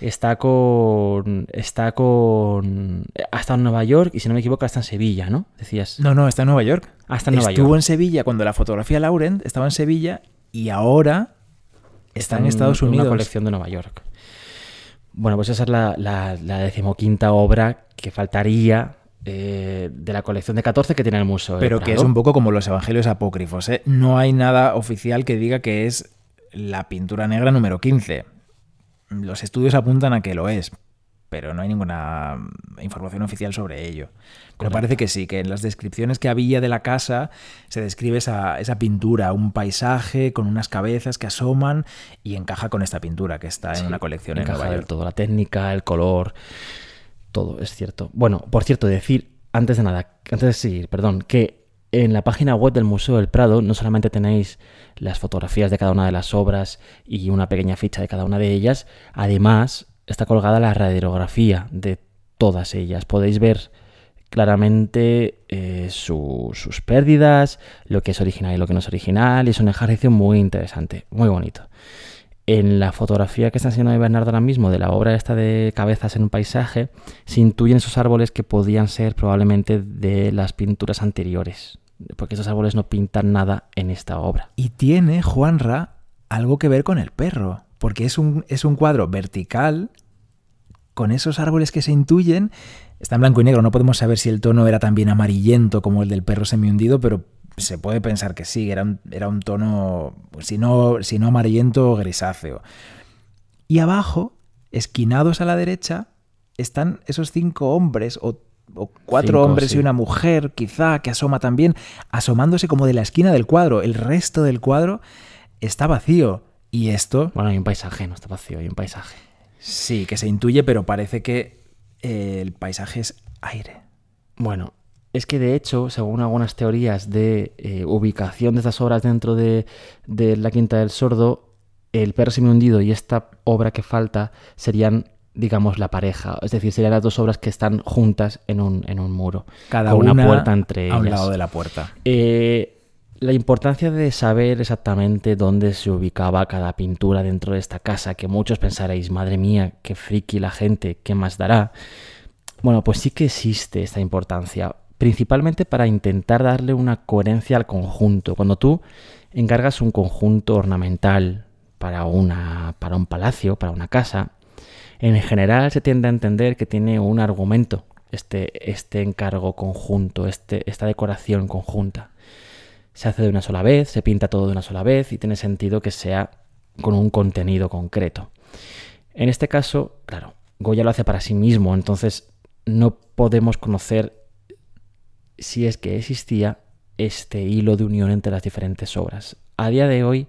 Está con. Está con. Hasta en Nueva York y si no me equivoco, está en Sevilla, ¿no? Decías. No, no, está en Nueva York. Ah, está en Nueva Estuvo York. en Sevilla cuando la fotografía Laurent estaba en Sevilla y ahora está, en Estados en Unidos. Una colección de Nueva York. Bueno, pues esa es la, la, la decimoquinta obra que faltaría eh, de la colección de 14 que tiene el museo. Pero que es un poco como los evangelios apócrifos. ¿eh? No hay nada oficial que diga que es la pintura negra número 15. Los estudios apuntan a que lo es, pero no hay ninguna información oficial sobre ello. Pero parece que sí, que en las descripciones que había de la casa se describe esa, esa, pintura, un paisaje con unas cabezas que asoman y encaja con esta pintura que está en una colección en encaja Nueva del York. todo, la técnica, el color, todo, es cierto. Bueno, por cierto, decir, antes de nada, antes de seguir, perdón, que en la página web del Museo del Prado no solamente tenéis las fotografías de cada una de las obras y una pequeña ficha de cada una de ellas, además está colgada la radiografía de todas ellas. Podéis ver claramente eh, su, sus pérdidas, lo que es original y lo que no es original, y es un ejercicio muy interesante, muy bonito. En la fotografía que está enseñando de Bernardo ahora mismo, de la obra esta de cabezas en un paisaje, se intuyen esos árboles que podían ser probablemente de las pinturas anteriores, porque esos árboles no pintan nada en esta obra. Y tiene, Juanra, algo que ver con el perro, porque es un, es un cuadro vertical con esos árboles que se intuyen. Está en blanco y negro, no podemos saber si el tono era también amarillento como el del perro semihundido, pero se puede pensar que sí, era un, era un tono, si no, si no amarillento, grisáceo. Y abajo, esquinados a la derecha, están esos cinco hombres o, o cuatro Cinco, hombres sí. y una mujer, quizá, que asoma también, asomándose como de la esquina del cuadro. El resto del cuadro está vacío. Y esto, Bueno, hay un paisaje, no está vacío, hay un paisaje. sí, que se intuye, pero parece que eh, el paisaje es aire. Bueno, es que de hecho, según algunas teorías de eh, ubicación de estas obras dentro de, de la Quinta del Sordo, el perro semihundido y esta obra que falta serían, digamos, la pareja. Es decir, serían las dos obras que están juntas en un, en un muro. Cada con una una puerta entre a un lado de la puerta. Eh, la importancia de saber exactamente dónde se ubicaba cada pintura dentro de esta casa, que muchos pensaréis, madre mía, qué friki la gente, ¿qué más dará? Bueno, pues sí que existe esta importancia, principalmente para intentar darle una coherencia al conjunto. Cuando tú encargas un conjunto ornamental para, una, para un palacio, para una casa, en general se tiende a entender que tiene un argumento este, este encargo conjunto, este, esta decoración conjunta se hace de una sola vez, se pinta todo de una sola vez y tiene sentido que sea con un contenido concreto. En este caso, claro, Goya lo hace para sí mismo, entonces no podemos conocer si es que existía este hilo de unión entre las diferentes obras. A día de hoy,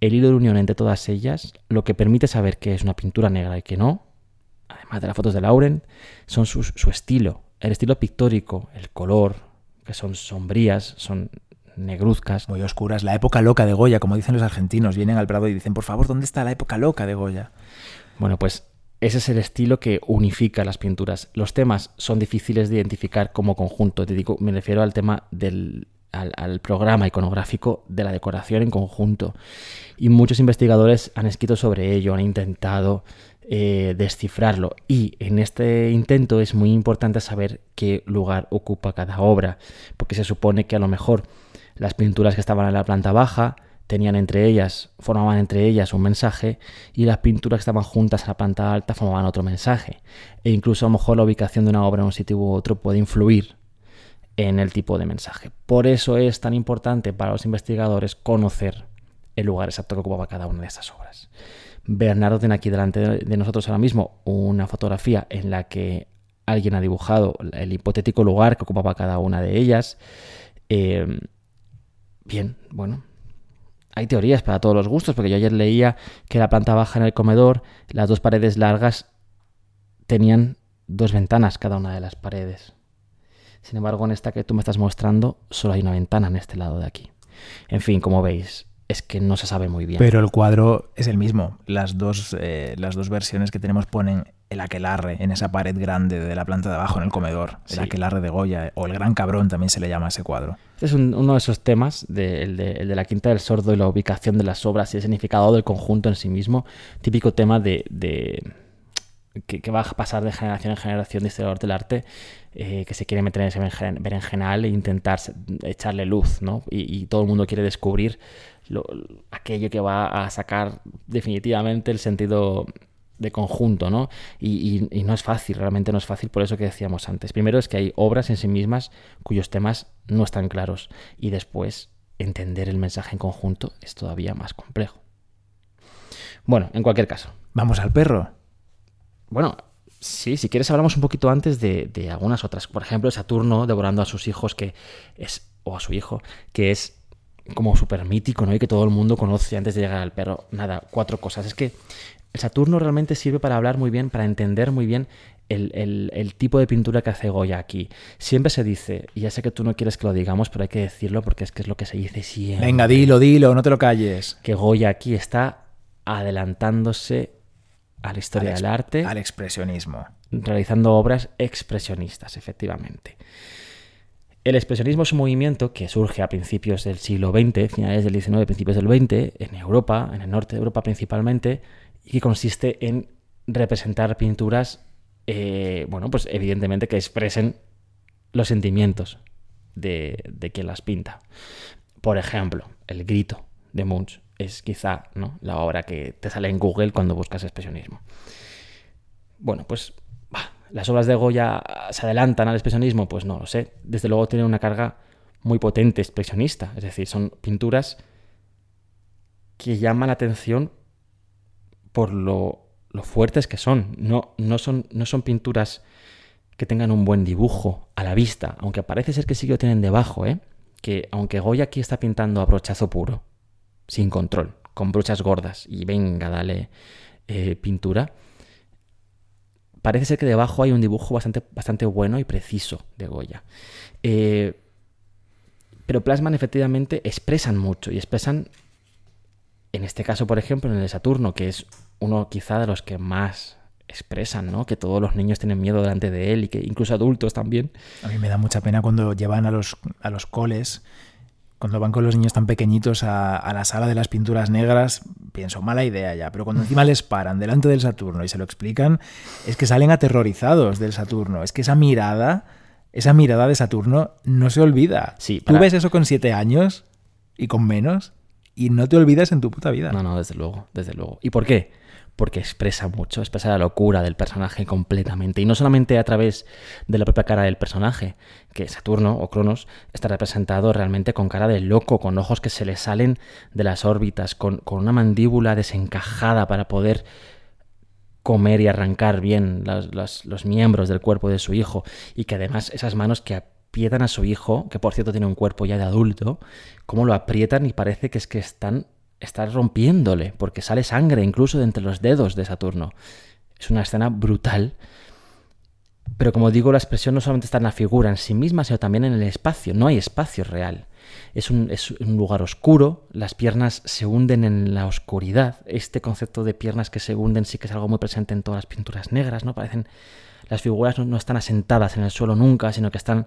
el hilo de unión entre todas ellas, lo que permite saber que es una pintura negra y que no, además de las fotos de Lauren, son su, su estilo, el estilo pictórico, el color, que son sombrías, son negruzcas. Muy oscuras. La época loca de Goya, como dicen los argentinos. Vienen al Prado y dicen, por favor, ¿dónde está la época loca de Goya? Bueno, pues ese es el estilo que unifica las pinturas. Los temas son difíciles de identificar como conjunto. Te digo, me refiero al tema del al, programa iconográfico de la decoración en conjunto. Y muchos investigadores han escrito sobre ello, han intentado eh, descifrarlo. Y en este intento es muy importante saber qué lugar ocupa cada obra, porque se supone que a lo mejor las pinturas que estaban en la planta baja tenían entre ellas, formaban entre ellas un mensaje y las pinturas que estaban juntas a la planta alta formaban otro mensaje. E incluso a lo mejor la ubicación de una obra en un sitio u otro puede influir en el tipo de mensaje. Por eso es tan importante para los investigadores conocer el lugar exacto que ocupaba cada una de esas obras. Bernardo tiene aquí delante de nosotros ahora mismo una fotografía en la que alguien ha dibujado el hipotético lugar que ocupaba cada una de ellas. Eh, bien, bueno, hay teorías para todos los gustos, porque yo ayer leía que la planta baja en el comedor, las dos paredes largas tenían dos ventanas cada una de las paredes. Sin embargo, en esta que tú me estás mostrando, solo hay una ventana en este lado de aquí. En fin, como veis, es que no se sabe muy bien. Pero el cuadro es el mismo. Las dos, eh, las dos versiones que tenemos ponen el aquelarre en esa pared grande de la planta de abajo en el comedor. El aquelarre de Goya o el gran cabrón también se le llama a ese cuadro. Este es uno de esos temas, el, de, la Quinta del Sordo y la ubicación de las obras y el significado del conjunto en sí mismo. Típico tema de, que, va a pasar de generación en generación de historiador del arte, eh, que se quiere meter en ese berenjenal e intentar echarle luz, ¿no? Y, todo el mundo quiere descubrir aquello que va a sacar definitivamente el sentido de conjunto, ¿no? Y, no es fácil, realmente no es fácil por eso que decíamos antes. Primero es que hay obras en sí mismas cuyos temas no están claros y después entender el mensaje en conjunto es todavía más complejo. Bueno, en cualquier caso. Vamos al perro. Bueno, sí, si quieres hablamos un poquito antes de, de algunas otras. Por ejemplo, Saturno devorando a sus hijos, que es, o a su hijo, que es como súper mítico, ¿no? Y que todo el mundo conoce antes de llegar al perro. Nada, cuatro cosas. Es que el Saturno realmente sirve para hablar muy bien, para entender muy bien el, tipo de pintura que hace Goya aquí. Siempre se dice, y ya sé que tú no quieres que lo digamos, pero hay que decirlo porque es que es lo que se dice siempre. Venga, dilo, dilo, no te lo calles. Que Goya aquí está adelantándose a la historia del arte. Al expresionismo. Realizando obras expresionistas, efectivamente. El expresionismo es un movimiento que surge a principios del siglo XX, finales del XIX, principios del XX, en Europa, en el norte de Europa principalmente, y que consiste en representar pinturas, eh, bueno, pues evidentemente que expresen los sentimientos de, quien las pinta. Por ejemplo, El grito de Munch es quizá ¿no? la obra que te sale en Google cuando buscas expresionismo. Bueno, pues ¿Las obras de Goya se adelantan al expresionismo? Pues no lo sé. Desde luego tienen una carga muy potente expresionista. Es decir, son pinturas que llaman la atención por lo, fuertes que son. No, no son. no son pinturas que tengan un buen dibujo a la vista, aunque parece ser que sí que lo tienen debajo, ¿eh? Que aunque Goya aquí está pintando a brochazo puro, sin control, con brochas gordas, y venga, dale eh, pintura, parece ser que debajo hay un dibujo bastante, bastante bueno y preciso de Goya. Eh, pero plasman efectivamente, expresan mucho y expresan, en este caso, por ejemplo, en el Saturno, que es uno quizá de los que más expresan, ¿no? Que todos los niños tienen miedo delante de él y que incluso adultos también. A mí me da mucha pena cuando llevan a los, a los coles cuando van con los niños tan pequeñitos a, la sala de las pinturas negras, pienso, mala idea ya, pero cuando encima les paran delante del Saturno y se lo explican, es que salen aterrorizados del Saturno. Es que esa mirada, esa mirada de Saturno no se olvida. Sí, Tú ves eso con siete años y con menos y no te olvidas en tu puta vida. No, no, desde luego, desde luego. ¿Y por qué? Porque expresa mucho, expresa la locura del personaje completamente. Y no solamente a través de la propia cara del personaje, que Saturno o Cronos está representado realmente con cara de loco, con ojos que se le salen de las órbitas, con, una mandíbula desencajada para poder comer y arrancar bien los, los- los miembros del cuerpo de su hijo y que además esas manos que aprietan a su hijo, que por cierto tiene un cuerpo ya de adulto, cómo lo aprietan y parece que es que están, están rompiéndole, porque sale sangre incluso de entre los dedos de Saturno. Es una escena brutal. Pero como digo, la expresión no solamente está en la figura en sí misma, sino también en el espacio. No hay espacio real. Es un, es un lugar oscuro, las piernas se hunden en la oscuridad. Este concepto de piernas que se hunden sí que es algo muy presente en todas las pinturas negras, ¿no? Parecen. Las figuras no, no están asentadas en el suelo nunca, sino que están.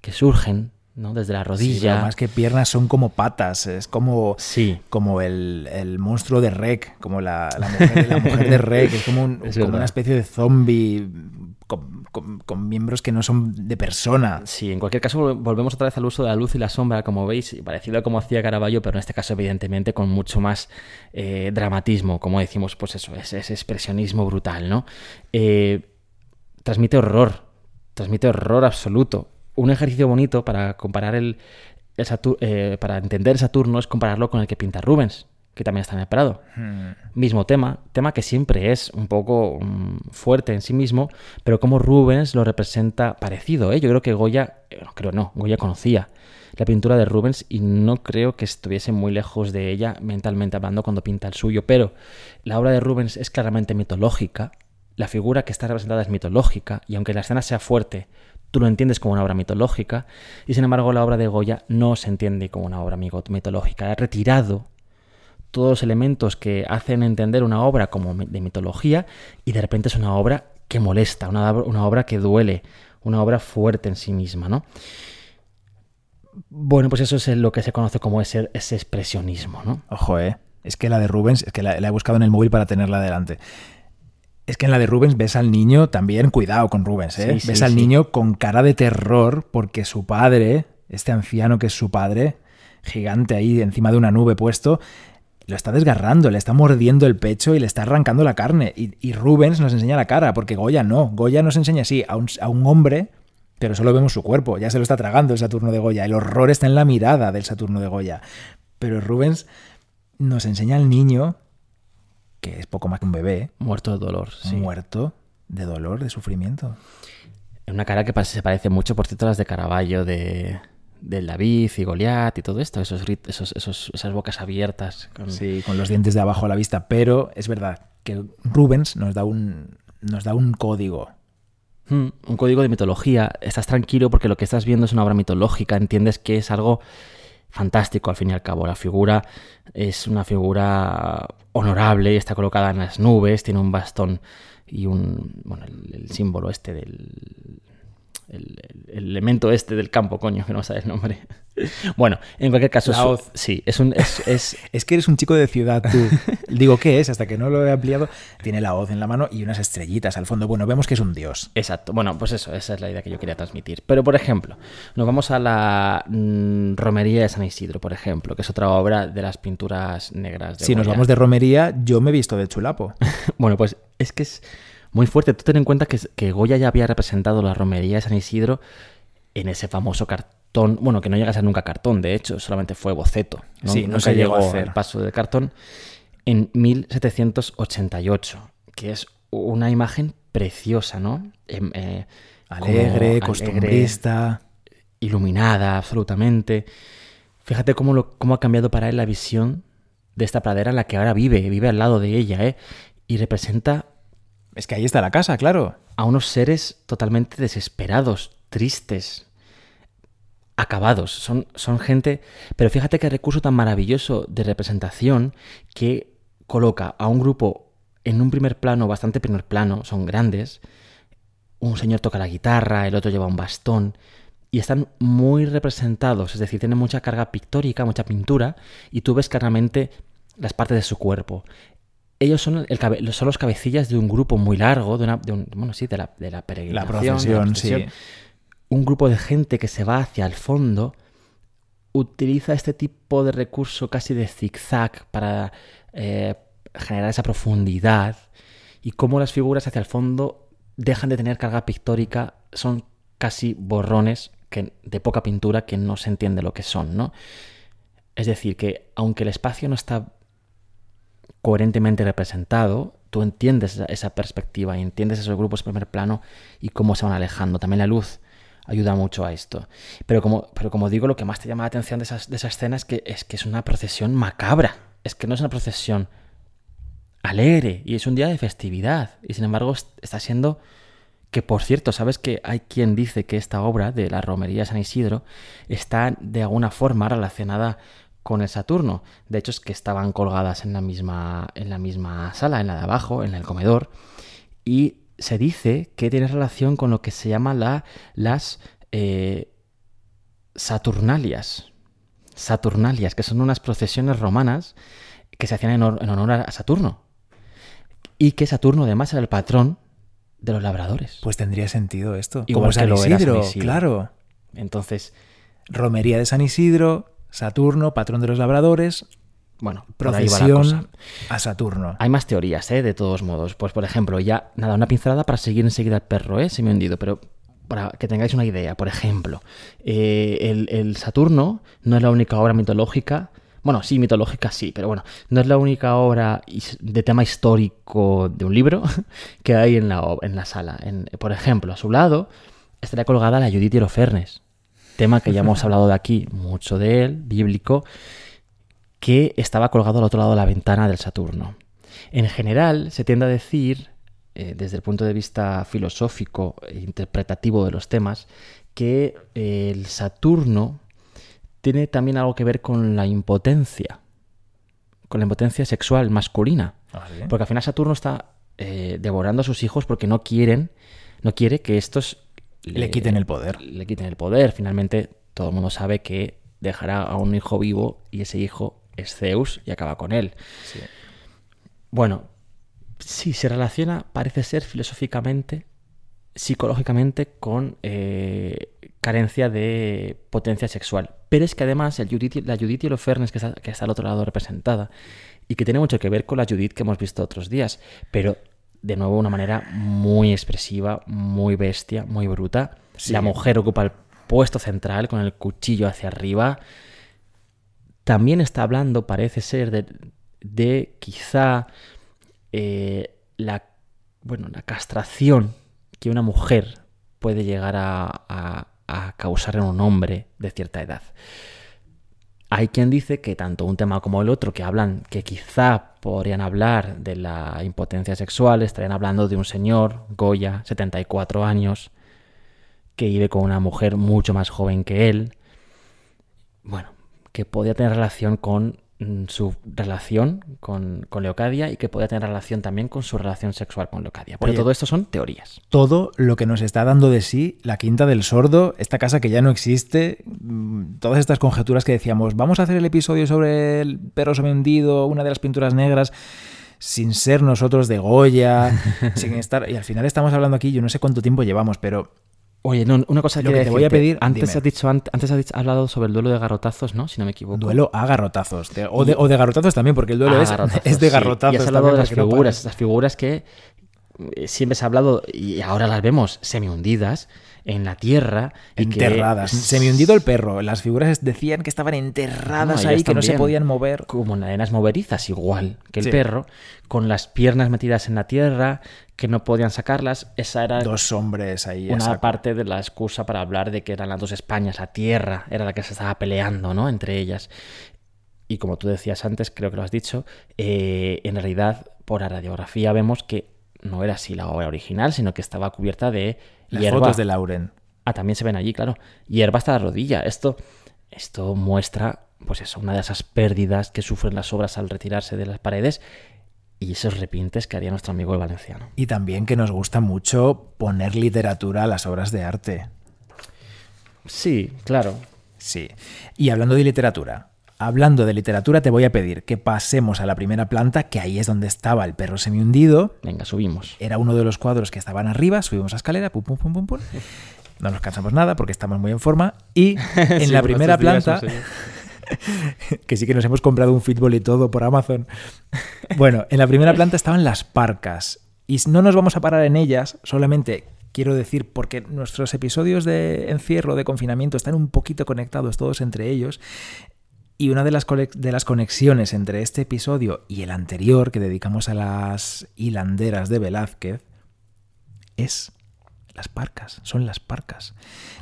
que surgen, ¿no? Desde la Sí, rodilla. pero más que piernas son como patas, es como, Sí. como el, el monstruo de Rec, como la, la mujer, la mujer de Rec, es como, un- *laughs* Es como una especie de zombie con, con- con miembros que no son de persona. Sí, en cualquier caso vol- volvemos otra vez al uso de la luz y la sombra, como veis, parecido a como hacía Caravaggio, pero en este caso evidentemente con mucho más eh, dramatismo, como decimos, pues eso, ese, ese expresionismo brutal, ¿no? Eh, transmite horror, transmite horror absoluto. Un ejercicio bonito para comparar el, eh, para entender Saturno es compararlo con el que pinta Rubens, que también está en el Prado Hmm. mismo tema, tema que siempre es un poco mm, fuerte en sí mismo, pero como Rubens lo representa parecido. ¿eh? Yo creo que Goya, eh, no creo no, Goya conocía la pintura de Rubens y no creo que estuviese muy lejos de ella mentalmente hablando cuando pinta el suyo, pero la obra de Rubens es claramente mitológica, la figura que está representada es mitológica y aunque la escena sea fuerte, tú lo entiendes como una obra mitológica y sin embargo la obra de Goya no se entiende como una obra mitológica, ha retirado todos los elementos que hacen entender una obra como de mitología y de repente es una obra que molesta, una, ob- una obra que duele, una obra fuerte en sí misma, ¿no? Bueno, pues eso es lo que se conoce como ese, ese expresionismo, ¿no? Ojo, eh. Es que la de Rubens, es que la, la he buscado en el móvil para tenerla delante. Es que en la de Rubens ves al niño también, cuidado con Rubens, ¿eh? Sí, sí, ves al sí. niño con cara de terror porque su padre, este anciano que es su padre, gigante ahí encima de una nube puesto, lo está desgarrando, le está mordiendo el pecho y le está arrancando la carne. Y, y Rubens nos enseña la cara, porque Goya no. Goya nos enseña así a un, a un hombre, pero solo vemos su cuerpo. Ya se lo está tragando el Saturno de Goya. El horror está en la mirada del Saturno de Goya. Pero Rubens nos enseña al niño, que es poco más que un bebé, Muerto de dolor, sí. muerto de dolor, de sufrimiento. Una cara que se parece mucho, por cierto, a las de Caravaggio, de, del David y Goliat y todo esto, esos, esos, esos- esas bocas abiertas. con- Sí, con los dientes de abajo a la vista. Pero es verdad que Rubens nos da un, nos da un código. Mm, un código de mitología. Estás tranquilo porque lo que estás viendo es una obra mitológica. Entiendes que es algo fantástico al fin y al cabo. La figura es una figura honorable, está colocada en las nubes, tiene un bastón y un. Bueno, el, el símbolo este del. El, el- el elemento este del campo, coño, que no sabe el nombre. *laughs* Bueno, en cualquier caso, La hoz. sí, es un. Es, es- *laughs* Es que eres un chico de ciudad, tú. *laughs* Digo, ¿qué es? Hasta que no lo he ampliado. Tiene la hoz en la mano y unas estrellitas al fondo. Bueno, vemos que es un dios. Exacto. Bueno, pues eso, esa es la idea que yo quería transmitir. Pero, por ejemplo, nos vamos a la mm, Romería de San Isidro, por ejemplo, que es otra obra de las pinturas negras. De Si nos vamos de romería, yo me he visto de chulapo. Bueno, pues es que es muy fuerte. Tú ten en cuenta que, que Goya ya había representado la Romería de San Isidro en ese famoso cartón. Bueno, que no llega a ser nunca cartón, de hecho, solamente fue boceto. ¿no? Sí, no Nunca se llegó a hacer. al paso de cartón. En 1788, que es una imagen preciosa, ¿no? Em, eh, Alegre, alegre, costumbrista. iluminada absolutamente. Fíjate cómo, lo, cómo ha cambiado para él la visión de esta pradera en la que ahora vive, vive al lado de ella, ¿eh? Y representa Es que ahí está la casa, claro. a unos seres totalmente desesperados, tristes, acabados. Son, son gente... Pero fíjate qué recurso tan maravilloso de representación que coloca a un grupo en un primer plano, bastante primer plano, son grandes. Un señor toca la guitarra, el otro lleva un bastón. Y están muy representados, es decir, tienen mucha carga pictórica, mucha pintura, y tú ves claramente las partes de su cuerpo. Ellos son, el cabe- son los cabecillas de un grupo muy largo, de una, de un- bueno, sí, de la, de la La peregrinación. de procesión, sí. Un grupo de gente que se va hacia el fondo utiliza este tipo de recurso casi de zigzag para eh, generar esa profundidad y cómo las figuras hacia el fondo dejan de tener carga pictórica, son casi borrones que, de poca pintura que no se entiende lo que son, ¿no? Es decir, que aunque el espacio no está coherentemente representado, tú entiendes esa, perspectiva y entiendes esos grupos primer plano y cómo se van alejando. También la luz ayuda mucho a esto. Pero como, pero como digo, lo que más te llama la atención de, esas, de esa escena es que, es que es una procesión macabra. Es que no es una procesión alegre y es un día de festividad. Y sin embargo está siendo que, por cierto, sabes que hay quien dice que esta obra de la Romería San Isidro está de alguna forma relacionada con el Saturno. De hecho, es que estaban colgadas en la misma, en la misma sala, en la de abajo, en el comedor. Y se dice que tiene relación con lo que se llama la, las eh, Saturnalias. Saturnalias, que son unas procesiones romanas que se hacían en, en honor a Saturno. Y que Saturno además era el patrón de los labradores. Pues tendría sentido esto. Igual Como que San lo era Isidro, San Isidro. claro. Entonces, Romería de San Isidro, Saturno, patrón de los labradores, bueno, procesión a Saturno. Hay más teorías, ¿eh? De todos modos. Pues, por ejemplo, ya, nada, una pincelada para seguir enseguida al perro, ¿eh? Se me ha hundido, pero para que tengáis una idea. Por ejemplo, eh, el, el Saturno no es la única obra mitológica. Bueno, sí, mitológica sí, pero bueno, no es la única obra de tema histórico de un libro *laughs* que hay en la, en la sala. En- por ejemplo, a su lado estaría colgada la Judith y Holofernes, tema que ya hemos *laughs* hablado de aquí, mucho de él, bíblico, que estaba colgado al otro lado de la ventana del Saturno. En general, se tiende a decir, eh, desde el punto de vista filosófico e interpretativo de los temas, que eh, el Saturno tiene también algo que ver con la impotencia, con la impotencia sexual masculina. Ah, ¿sí? Porque al final Saturno está eh, devorando a sus hijos porque no quieren, no quiere que estos Le quiten el poder. Le quiten el poder. Finalmente, todo el mundo sabe que dejará a un hijo vivo y ese hijo es Zeus y acaba con él. Sí. Bueno, sí, se relaciona, parece ser filosóficamente, psicológicamente, con eh, carencia de potencia sexual. Pero es que además el Judith, y- la Judith y Holofernes, que está, que está al otro lado representada, y que tiene mucho que ver con la Judith que hemos visto otros días, pero de nuevo de una manera muy expresiva, muy bestia, muy bruta. Sí. La mujer ocupa el puesto central con el cuchillo hacia arriba. También está hablando, parece ser, de, de quizá eh, la, bueno, la castración que una mujer puede llegar a, a- a causar en un hombre de cierta edad. Hay quien dice que tanto un tema como el otro, que hablan, que quizá podrían hablar de la impotencia sexual, estarían hablando de un señor, Goya, 74 años, que vive con una mujer mucho más joven que él. Bueno, que podía tener relación con su relación con, con Leocadia y que podía tener relación también con su relación sexual con Leocadia. Pero Oye. todo esto son teorías. Todo lo que nos está dando de sí la Quinta del Sordo, esta casa que ya no existe, mm, todas estas conjeturas que decíamos, vamos a hacer el episodio sobre el perro hundido, una de las pinturas negras, sin ser nosotros de Goya, *laughs* sin estar... Y al final estamos hablando aquí, yo no sé cuánto tiempo llevamos, pero Oye, no, una cosa Lo que te voy a pedir, Antes dime. has dicho, ant- antes has dicho- hablado sobre el duelo de garrotazos, ¿no? Si no me equivoco. duelo a garrotazos. de- o, de, o de garrotazos también, porque el duelo Ah, es, *laughs* de sí. garrotazos. Y has hablado de las no figuras, paras. las figuras que eh, siempre se ha hablado y ahora las vemos semi-hundidas en la tierra. y que- Enterradas. Se me hundido el perro. Las figuras decían que estaban enterradas No, ahí, que no se podían mover. como en arenas moverizas, igual que el Sí. perro, con las piernas metidas en la tierra, que no podían sacarlas. Esa era Dos hombres ahí. una parte de la excusa para hablar de que eran las dos Españas, la tierra era la que se estaba peleando, ¿no? Entre ellas. Y como tú decías antes, creo que lo has dicho, eh, en realidad por la radiografía vemos que no era así la obra original, sino que estaba cubierta de Las hierba. fotos de Lauren. Ah, también se ven allí, claro. Hierba hasta la rodilla. Esto, esto muestra, pues eso, una de esas pérdidas que sufren las obras al retirarse de las paredes y esos repintes que haría nuestro amigo el valenciano. Y también que nos gusta mucho poner literatura a las obras de arte. Sí, claro. Sí. Y hablando de literatura, hablando de literatura, te voy a pedir que pasemos a la primera planta, que ahí es donde estaba el perro semihundido. Venga, subimos. Era uno de los cuadros que estaban arriba, subimos la escalera, pum, pum, pum, pum, pum. *laughs* No nos cansamos nada porque estamos muy en forma. Y *laughs* en Sí, la primera planta, *laughs* que sí que nos hemos comprado un fútbol y todo por Amazon. Bueno, en la primera planta estaban las parcas. Y no nos vamos a parar en ellas, solamente quiero decir, porque nuestros episodios de encierro, de confinamiento, están un poquito conectados todos entre ellos. Y una de las, de las conexiones entre este episodio y el anterior que dedicamos a las hilanderas de Velázquez es las parcas, son las parcas.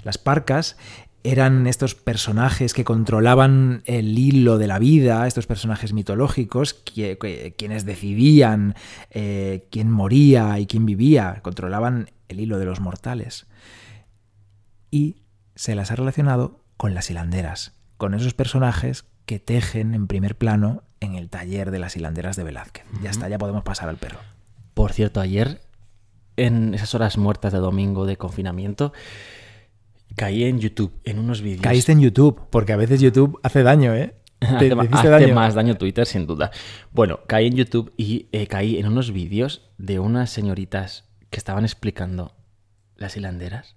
Las parcas eran estos personajes que controlaban el hilo de la vida, estos personajes mitológicos, quienes decidían eh, quién moría y quién vivía, controlaban el hilo de los mortales. Y se las ha relacionado con las hilanderas, con esos personajes que tejen en primer plano en el taller de las hilanderas de Velázquez. Ya está, ya podemos pasar al perro. Por cierto, ayer, en esas horas muertas de domingo de confinamiento, caí en YouTube, en unos vídeos. Caíste en YouTube, porque a veces YouTube hace daño, ¿eh? *laughs* hace, hace más daño Twitter, sin duda. Bueno, caí en YouTube y eh, caí en unos vídeos de unas señoritas que estaban explicando las hilanderas.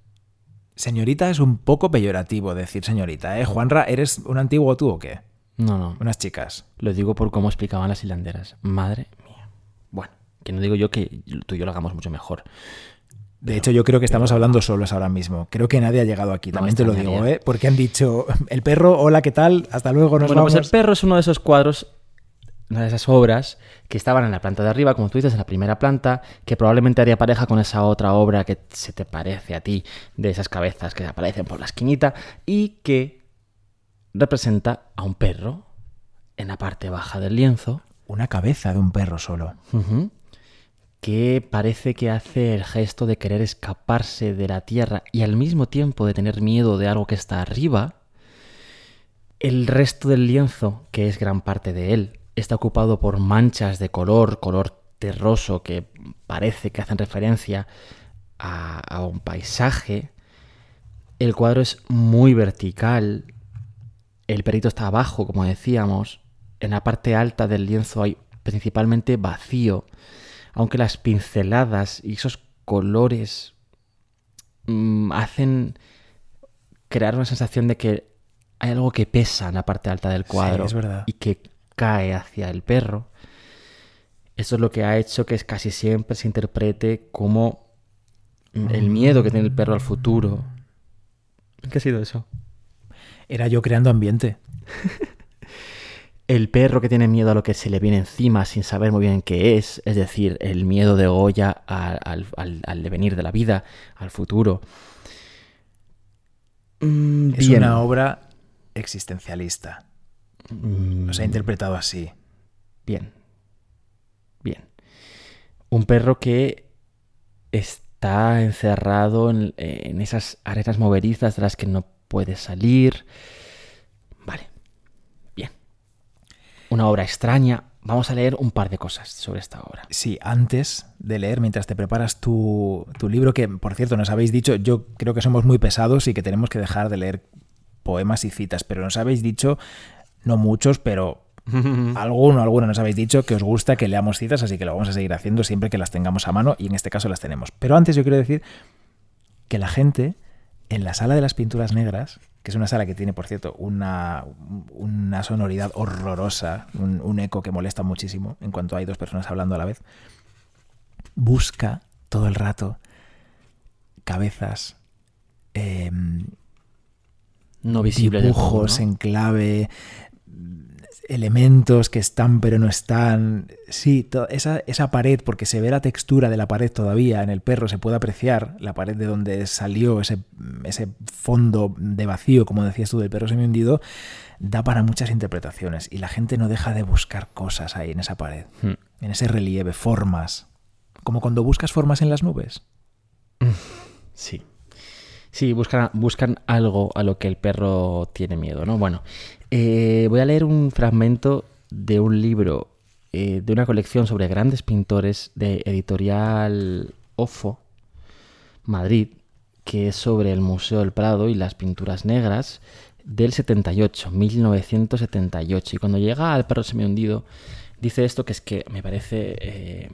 Señorita es un poco peyorativo decir señorita, ¿eh? Juanra, ¿eres un antiguo tú o qué? No, no. Unas chicas. Lo digo por cómo explicaban las hilanderas. Madre mía. Bueno, que no digo yo que tú y yo lo hagamos mucho mejor. De hecho, yo creo que estamos hablando solos ahora mismo. Creo que nadie ha llegado aquí, también te lo digo, ¿eh? Porque han dicho, el perro, hola, ¿qué tal? Hasta luego, nos bueno, vamos. Pues el perro es uno de esos cuadros una de esas obras que estaban en la planta de arriba, como tú dices, en la primera planta, que probablemente haría pareja con esa otra obra que se te parece a ti, de esas cabezas que aparecen por la esquinita, y que representa a un perro en la parte baja del lienzo. Una cabeza de un perro solo. Que parece que hace el gesto de querer escaparse de la tierra y al mismo tiempo de tener miedo de algo que está arriba. El resto del lienzo, que es gran parte de él, está ocupado por manchas de color, color terroso, que parece que hacen referencia a, un paisaje. El cuadro es muy vertical. El perito está abajo, como decíamos. En la parte alta del lienzo hay principalmente vacío. Aunque las pinceladas y esos colores mm, hacen crear una sensación de que hay algo que pesa en la parte alta del cuadro es verdad. y que cae hacia el perro. Eso es lo que ha hecho que casi siempre se interprete como el miedo que tiene el perro al futuro. ¿Qué ha sido eso? Era yo creando ambiente. el perro que tiene miedo a lo que se le viene encima sin saber muy bien qué es, es decir, el miedo de Goya al, al, devenir de la vida, al futuro. Mm, es una obra existencialista. Nos ha interpretado así. Bien. Bien. Un perro que está encerrado en, esas arenas movedizas de las que no puede salir. Vale. Bien. Una obra extraña. Vamos a leer un par de cosas sobre esta obra. Sí, antes de leer, mientras te preparas tu, tu libro, que por cierto nos habéis dicho, yo creo que somos muy pesados y que tenemos que dejar de leer poemas y citas, pero nos habéis dicho no muchos, pero *laughs* alguno, alguno nos habéis dicho que os gusta que leamos citas, así que lo vamos a seguir haciendo siempre que las tengamos a mano y en este caso las tenemos. Pero antes yo quiero decir que la gente en la sala de las pinturas negras, que es una sala que tiene, por cierto, una, una sonoridad horrorosa, un, eco que molesta muchísimo en cuanto hay dos personas hablando a la vez, busca todo el rato cabezas, em, no visibles, dibujos en clave, elementos que están pero no están. Sí, esa, esa, pared, porque se ve la textura de la pared todavía en el perro, se puede apreciar la pared de donde salió ese, ese fondo de vacío, como decías tú, del perro semi hundido, da para muchas interpretaciones y la gente no deja de buscar cosas ahí en esa pared, hmm. en ese relieve, formas, como cuando buscas formas en las nubes. *laughs* Sí. Sí, buscan, buscan algo a lo que el perro tiene miedo, ¿no? Bueno, eh, voy a leer un fragmento de un libro eh, de una colección sobre grandes pintores de editorial OFO, Madrid, que es sobre el Museo del Prado y las pinturas negras del 78, 1978. Y cuando llega al perro semi hundido, dice esto que es que me parece eh,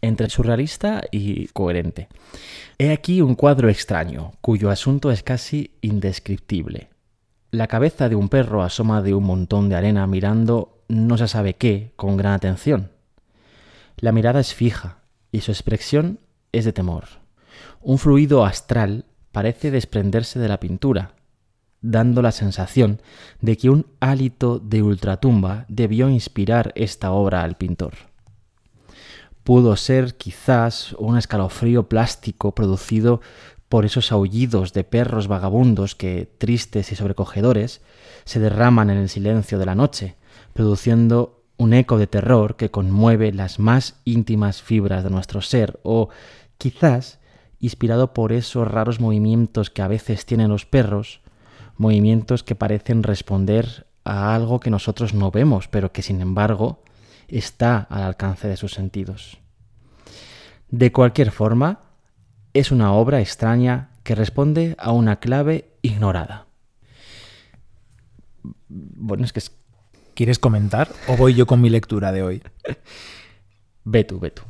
entre surrealista y coherente. He aquí un cuadro extraño, cuyo asunto es casi indescriptible. La cabeza de un perro asoma de un montón de arena mirando no se sabe qué con gran atención. La mirada es fija y su expresión es de temor. Un fluido astral parece desprenderse de la pintura. dando la sensación de que un hálito de ultratumba debió inspirar esta obra al pintor. Pudo ser quizás un escalofrío plástico producido por esos aullidos de perros vagabundos que, tristes y sobrecogedores, se derraman en el silencio de la noche, produciendo un eco de terror que conmueve las más íntimas fibras de nuestro ser, o quizás inspirado por esos raros movimientos que a veces tienen los perros, movimientos que parecen responder a algo que nosotros no vemos, pero que sin embargo está al alcance de sus sentidos. De cualquier forma, es una obra extraña que responde a una clave ignorada. Bueno, es que ¿Quieres comentar o voy yo con mi lectura de hoy? *laughs* ve tú, ve tú.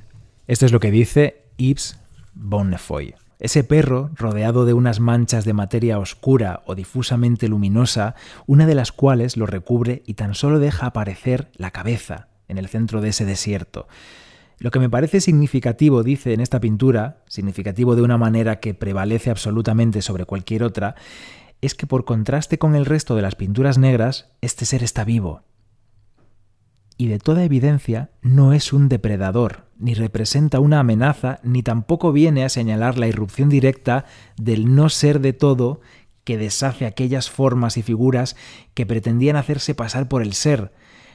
Esto es lo que dice Yves Bonnefoy. Ese perro, rodeado de unas manchas de materia oscura o difusamente luminosa, una de las cuales lo recubre y tan solo deja aparecer la cabeza en el centro de ese desierto. Lo que me parece significativo, dice en esta pintura, significativo de una manera que prevalece absolutamente sobre cualquier otra, es que por contraste con el resto de las pinturas negras, este ser está vivo, y de toda evidencia no es un depredador, ni representa una amenaza, ni tampoco viene a señalar la irrupción directa del no ser de todo que deshace aquellas formas y figuras que pretendían hacerse pasar por el ser.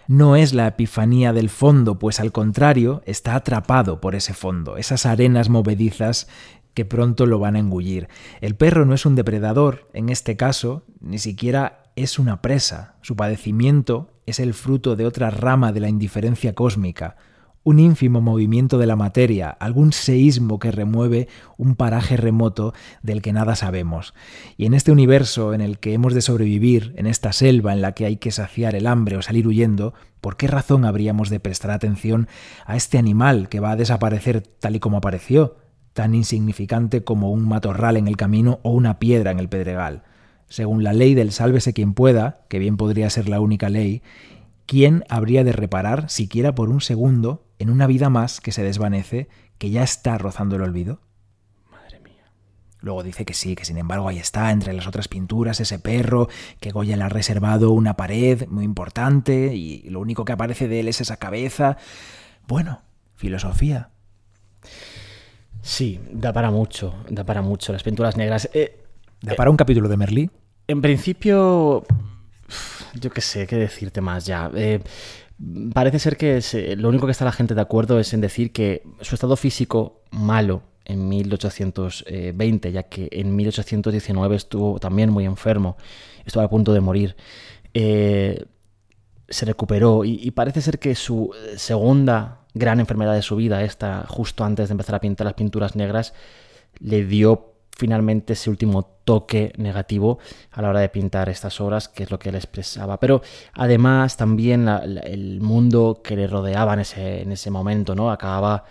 No es la epifanía del fondo, pues al contrario, está atrapado por ese fondo, esas arenas movedizas que pronto lo van a engullir. El perro no es un depredador, en este caso, ni siquiera es una presa. Su padecimiento es el fruto de otra rama de la indiferencia cósmica, un ínfimo movimiento de la materia, algún seísmo que remueve un paraje remoto del que nada sabemos. Y en este universo en el que hemos de sobrevivir, en esta selva en la que hay que saciar el hambre o salir huyendo, ¿por qué razón habríamos de prestar atención a este animal que va a desaparecer tal y como apareció, tan insignificante como un matorral en el camino o una piedra en el pedregal? según la ley del sálvese quien pueda, que bien podría ser la única ley, ¿quién habría de reparar, siquiera por un segundo, en una vida más que se desvanece, que ya está rozando el olvido? Madre mía. Luego dice que sí, que sin embargo ahí está, entre las otras pinturas, ese perro, que Goya le ha reservado una pared muy importante y lo único que aparece de él es esa cabeza. Bueno, filosofía. Sí, da para mucho, da para mucho. Las pinturas negras. Eh, ¿Da para un capítulo de Merlí? En principio, yo qué sé, qué decirte más ya. Eh, parece ser que lo único que está la gente de acuerdo es en decir que su estado físico malo en 1820, ya que en 1819 estuvo también muy enfermo, estuvo a punto de morir. Eh, se recuperó y, y, parece ser que su segunda gran enfermedad de su vida, esta justo antes de empezar a pintar las pinturas negras, le dio finalmente ese último toque negativo a la hora de pintar estas obras, que es lo que él expresaba. Pero además también el mundo que le rodeaba en ese, en ese momento, ¿no? Acababa,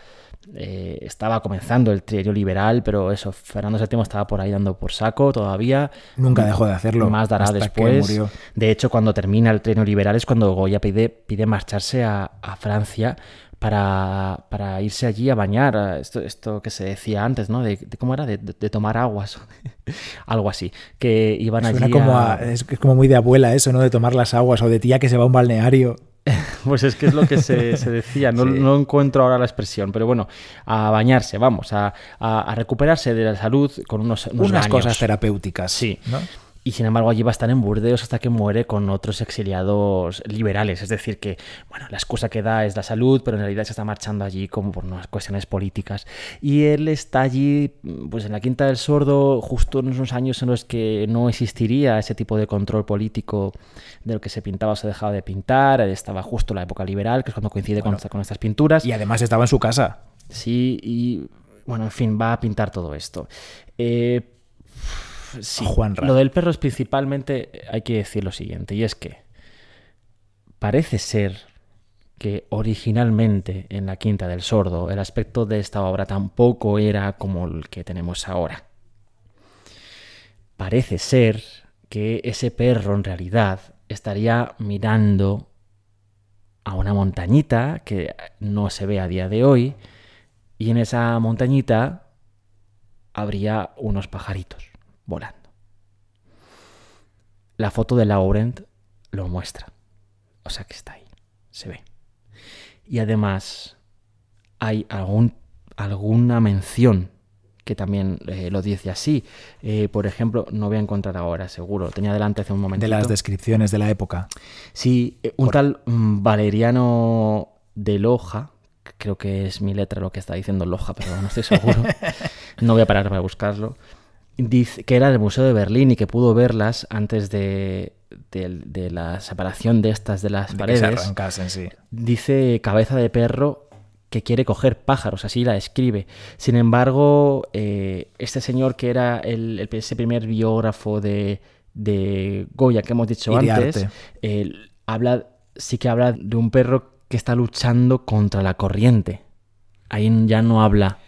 eh, estaba comenzando el trienio liberal, pero eso, Fernando VII estaba por ahí dando por saco todavía. Nunca dejó de hacerlo. Más dará después. De hecho, cuando termina el trienio liberal es cuando Goya pide, pide marcharse a, a Francia para, para, irse allí a bañar, esto, esto que se decía antes, ¿no? De, cómo era, de, tomar aguas, *laughs* algo así, que iban allí como es, como muy de abuela eso, ¿no? De tomar las aguas o de tía que se va a un balneario. *laughs* Pues es que es lo que se, decía, no, *laughs* no, encuentro ahora la expresión, pero bueno, a bañarse, vamos, a, a, recuperarse de la salud con unos, unas cosas terapéuticas. Sí. ¿no? Y sin embargo allí va a estar en Burdeos hasta que muere con otros exiliados liberales. Es decir, que bueno, la excusa que da es la salud, pero en realidad se está marchando allí como por unas cuestiones políticas. Y él está allí, pues en la Quinta del Sordo, justo en unos años en los que no existiría ese tipo de control político de lo que se pintaba o se dejaba de pintar. Estaba justo la época liberal, que es cuando coincide con, con estas pinturas. Y además estaba en su casa. Sí, y bueno, en fin, va a pintar todo esto. Eh, sí, lo del perro es principalmente, hay que decir lo siguiente, y es que parece ser que originalmente en la Quinta del Sordo el aspecto de esta obra tampoco era como el que tenemos ahora. Parece ser que ese perro en realidad estaría mirando a una montañita que no se ve a día de hoy y en esa montañita habría unos pajaritos volando. la foto de Laurent lo muestra. O sea que está ahí, se ve. Y además hay algún, alguna mención que también eh, lo dice así. Eh, por ejemplo, no voy a encontrar ahora, seguro. Tenía delante hace un momento. De las descripciones de la época. Sí, eh, un tal mm, Valeriano de Loja, creo que es mi letra lo que está diciendo Loja, pero no estoy seguro. *laughs* no voy a parar para buscarlo. Dice que era del Museo de Berlín y que pudo verlas antes de, de, la separación de estas de las paredes. Que se sí. Dice cabeza de perro que quiere coger pájaros, así la escribe. Sin embargo, eh, este señor que era el, ese primer biógrafo de, Goya que hemos dicho antes, habla, sí que habla de un perro que está luchando contra la corriente. Ahí ya no habla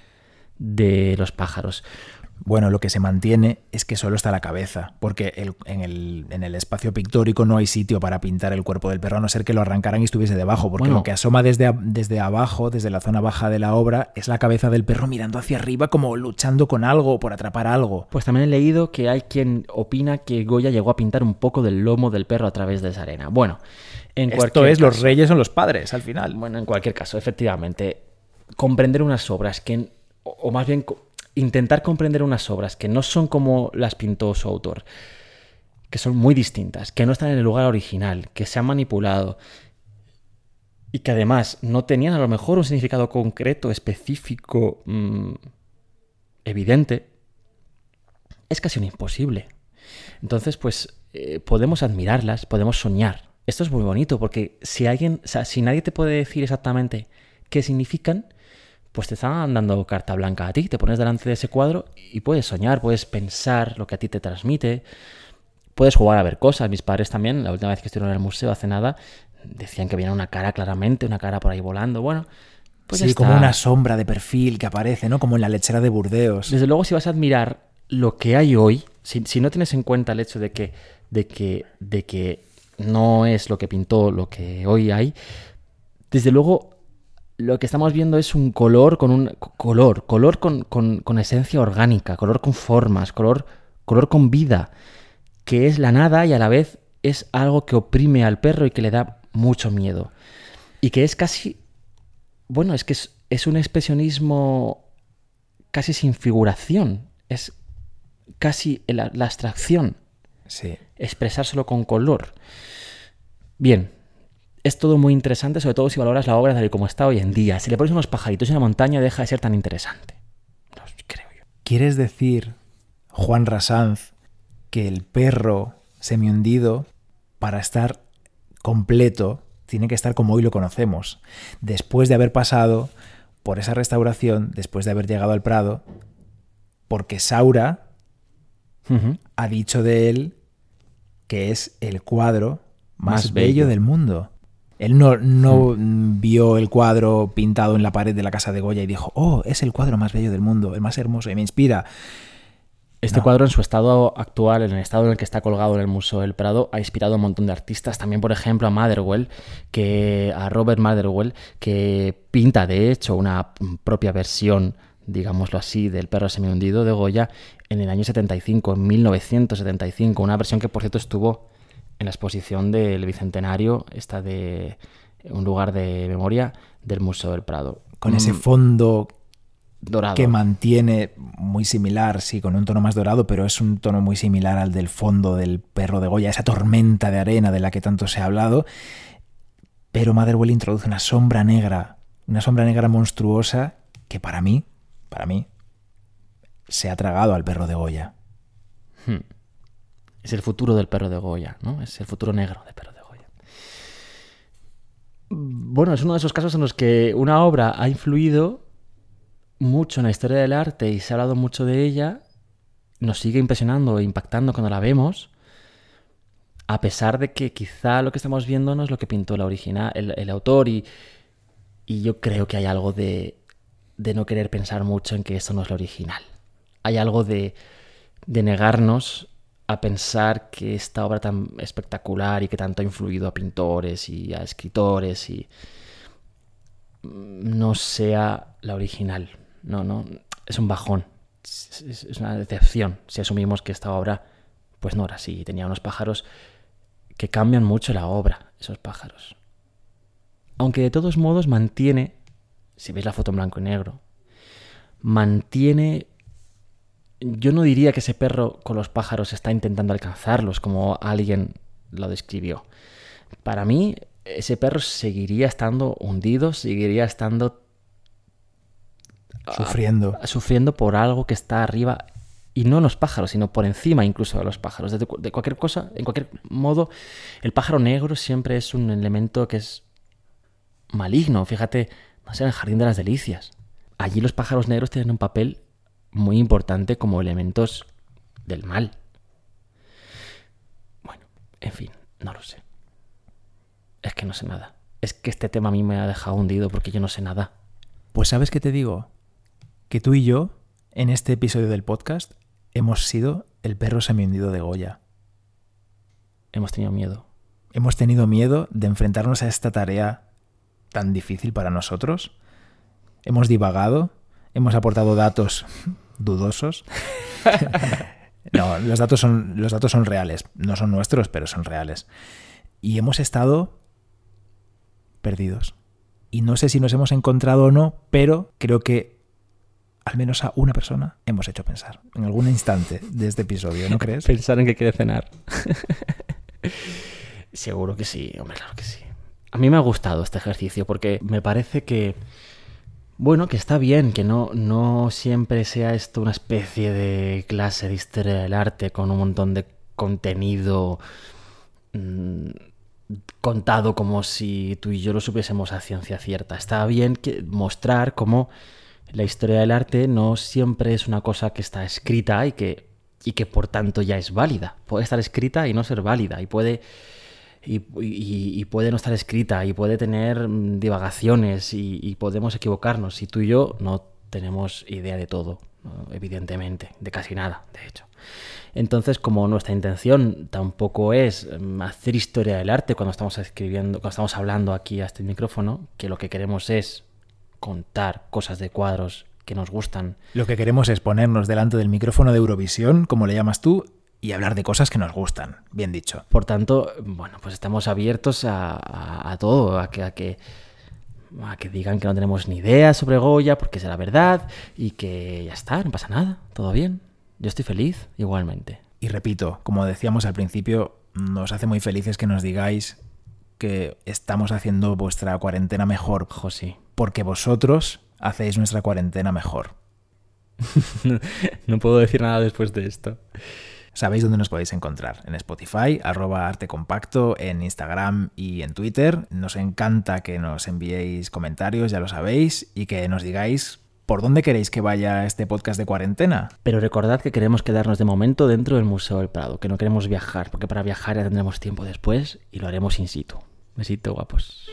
de los pájaros. Bueno, lo que se mantiene es que solo está la cabeza, porque en, el, espacio pictórico no hay sitio para pintar el cuerpo del perro, a no ser que lo arrancaran y estuviese debajo, porque lo que asoma desde, desde abajo, desde la zona baja de la obra, es la cabeza del perro mirando hacia arriba como luchando con algo, por atrapar algo. Pues también he leído que hay quien opina que Goya llegó a pintar un poco del lomo del perro a través de esa arena. Bueno, en Esto es, los reyes son los padres, al final. Bueno, en cualquier caso, efectivamente, comprender unas obras que, o más bien intentar comprender unas obras que no son como las pintó su autor, que son muy distintas, que no están en el lugar original, que se han manipulado y que además no tenían a lo mejor un significado concreto, específico, mm, evidente, es casi un imposible. Entonces, pues eh, podemos admirarlas, podemos soñar. Esto es muy bonito porque si alguien, si nadie te puede decir exactamente qué significan, pues te están dando carta blanca a ti. Te pones delante de ese cuadro y puedes soñar, puedes pensar lo que a ti te transmite, puedes jugar a ver cosas. Mis padres también, la última vez que estuvieron en el museo hace nada, decían que veía una cara claramente, una cara por ahí volando. Bueno, pues sí, como una sombra de perfil que aparece, ¿no? Como en la lechera de Burdeos. Desde luego, si vas a admirar lo que hay hoy, si, si no tienes en cuenta el hecho de que, de que, de que no es lo que pintó lo que hoy hay, desde luego lo que estamos viendo es un color con un color, color con, esencia orgánica, color con formas, color, color con vida, que es la nada y a la vez es algo que oprime al perro y que le da mucho miedo. Y que es casi, bueno, es que es, un expresionismo casi sin figuración, es casi la, la abstracción. Sí. Expresárselo con color. Bien, es todo muy interesante, sobre todo si valoras la obra tal y como está hoy en día. Si le pones unos pajaritos en la montaña, deja de ser tan interesante. No, creo yo. ¿Quieres decir, Juan Rasanz, que el perro semi-hundido, para estar completo, tiene que estar como hoy lo conocemos? Después de haber pasado por esa restauración, después de haber llegado al Prado, porque Saura ha dicho de él que es el cuadro más, bello del mundo. Él no, no vio el cuadro pintado en la pared de la casa de Goya y dijo, oh, es el cuadro más bello del mundo, el más hermoso y me inspira. Este cuadro en su estado actual, en el estado en el que está colgado en el Museo del Prado, ha inspirado a un montón de artistas. También, por ejemplo, a Motherwell, que, a Robert Motherwell, que pinta, de hecho, una propia versión, digámoslo así, del perro semihundido de Goya en el año 75, en 1975. Una versión que, por cierto, estuvo en la exposición del Bicentenario, esta de un lugar de memoria del Museo del Prado. Con ese mm. fondo dorado. que mantiene muy similar, sí, con un tono más dorado, pero es un tono muy similar al del fondo del perro de Goya, esa tormenta de arena de la que tanto se ha hablado. Pero Motherwell introduce una sombra negra, una sombra negra monstruosa que para mí, para mí, se ha tragado al perro de Goya. Hmm. Es el futuro del perro de Goya, ¿no? Es el futuro negro del perro de Goya. Bueno, es uno de esos casos en los que una obra ha influido mucho en la historia del arte y se ha hablado mucho de ella, nos sigue impresionando e impactando cuando la vemos, a pesar de que quizá lo que estamos viendo no es lo que pintó la original, el, autor y, y, yo creo que hay algo de, de no querer pensar mucho en que esto no es lo original. Hay algo de, de negarnos a pensar que esta obra tan espectacular y que tanto ha influido a pintores y a escritores y no sea la original. No, no, es un bajón. Es, una decepción si asumimos que esta obra Pues no era así, tenía unos pájaros que cambian mucho la obra, esos pájaros. Aunque de todos modos mantiene, si veis la foto en blanco y negro, mantiene... Yo no diría que ese perro con los pájaros está intentando alcanzarlos como alguien lo describió. Para mí, ese perro seguiría estando hundido, seguiría estando sufriendo. sufriendo por algo que está arriba y no en los pájaros, sino por encima incluso de los pájaros. De, de, cualquier cosa, en cualquier modo, el pájaro negro siempre es un elemento que es maligno. Fíjate, no sé, en el Jardín de las Delicias. Allí los pájaros negros tienen un papel muy importante como elementos del mal. Bueno, en fin, no lo sé. Es que no sé nada. Es que este tema a mí me ha dejado hundido porque yo no sé nada. Pues sabes qué te digo? Que tú y yo, en este episodio del podcast, hemos sido el perro semi-hundido de Goya. Hemos tenido miedo. Hemos tenido miedo de enfrentarnos a esta tarea tan difícil para nosotros hemos divagado, hemos aportado datos dudosos. *laughs* no, los datos, son, los datos son reales, no son nuestros, pero son reales. Y hemos estado perdidos. Y no sé si nos hemos encontrado o no, pero creo que al menos a una persona hemos hecho pensar en algún instante de este episodio, ¿no crees? Pensar en que quiere cenar. *laughs* Seguro que sí, hombre, claro que sí. A mí me ha gustado este ejercicio porque me parece que bueno, que está bien, que no, no siempre sea esto una especie de clase de historia del arte con un montón de contenido mmm, contado como si tú y yo lo supiésemos a ciencia cierta. Está bien que mostrar cómo la historia del arte no siempre es una cosa que está escrita y que, y que por tanto ya es válida. Puede estar escrita y no ser válida y puede y, puede no estar escrita y puede tener mm, divagaciones y, y, podemos equivocarnos. Y tú y yo no tenemos idea de todo, evidentemente, de casi nada, de hecho. Entonces, como nuestra intención tampoco es mm, hacer historia del arte cuando estamos escribiendo, cuando estamos hablando aquí a este micrófono, que lo que queremos es contar cosas de cuadros que nos gustan. Lo que queremos es ponernos delante del micrófono de Eurovisión, como le llamas tú, y hablar de cosas que nos gustan, bien dicho. Por tanto, bueno, pues estamos abiertos a, a, a todo, a que, a que, a que digan que no tenemos ni idea sobre Goya, porque será verdad, y que ya está, no pasa nada, todo bien. Yo estoy feliz igualmente. Y repito, como decíamos al principio, nos hace muy felices que nos digáis que estamos haciendo vuestra cuarentena mejor. José. Porque vosotros hacéis nuestra cuarentena mejor. *laughs* no puedo decir nada después de esto. Sabéis dónde nos podéis encontrar. En Spotify, arroba arte compacto, en Instagram y en Twitter. Nos encanta que nos enviéis comentarios, ya lo sabéis, y que nos digáis por dónde queréis que vaya este podcast de cuarentena. Pero recordad que queremos quedarnos de momento dentro del Museo del Prado, que no queremos viajar, porque para viajar ya tendremos tiempo después y lo haremos in situ. Besito, guapos.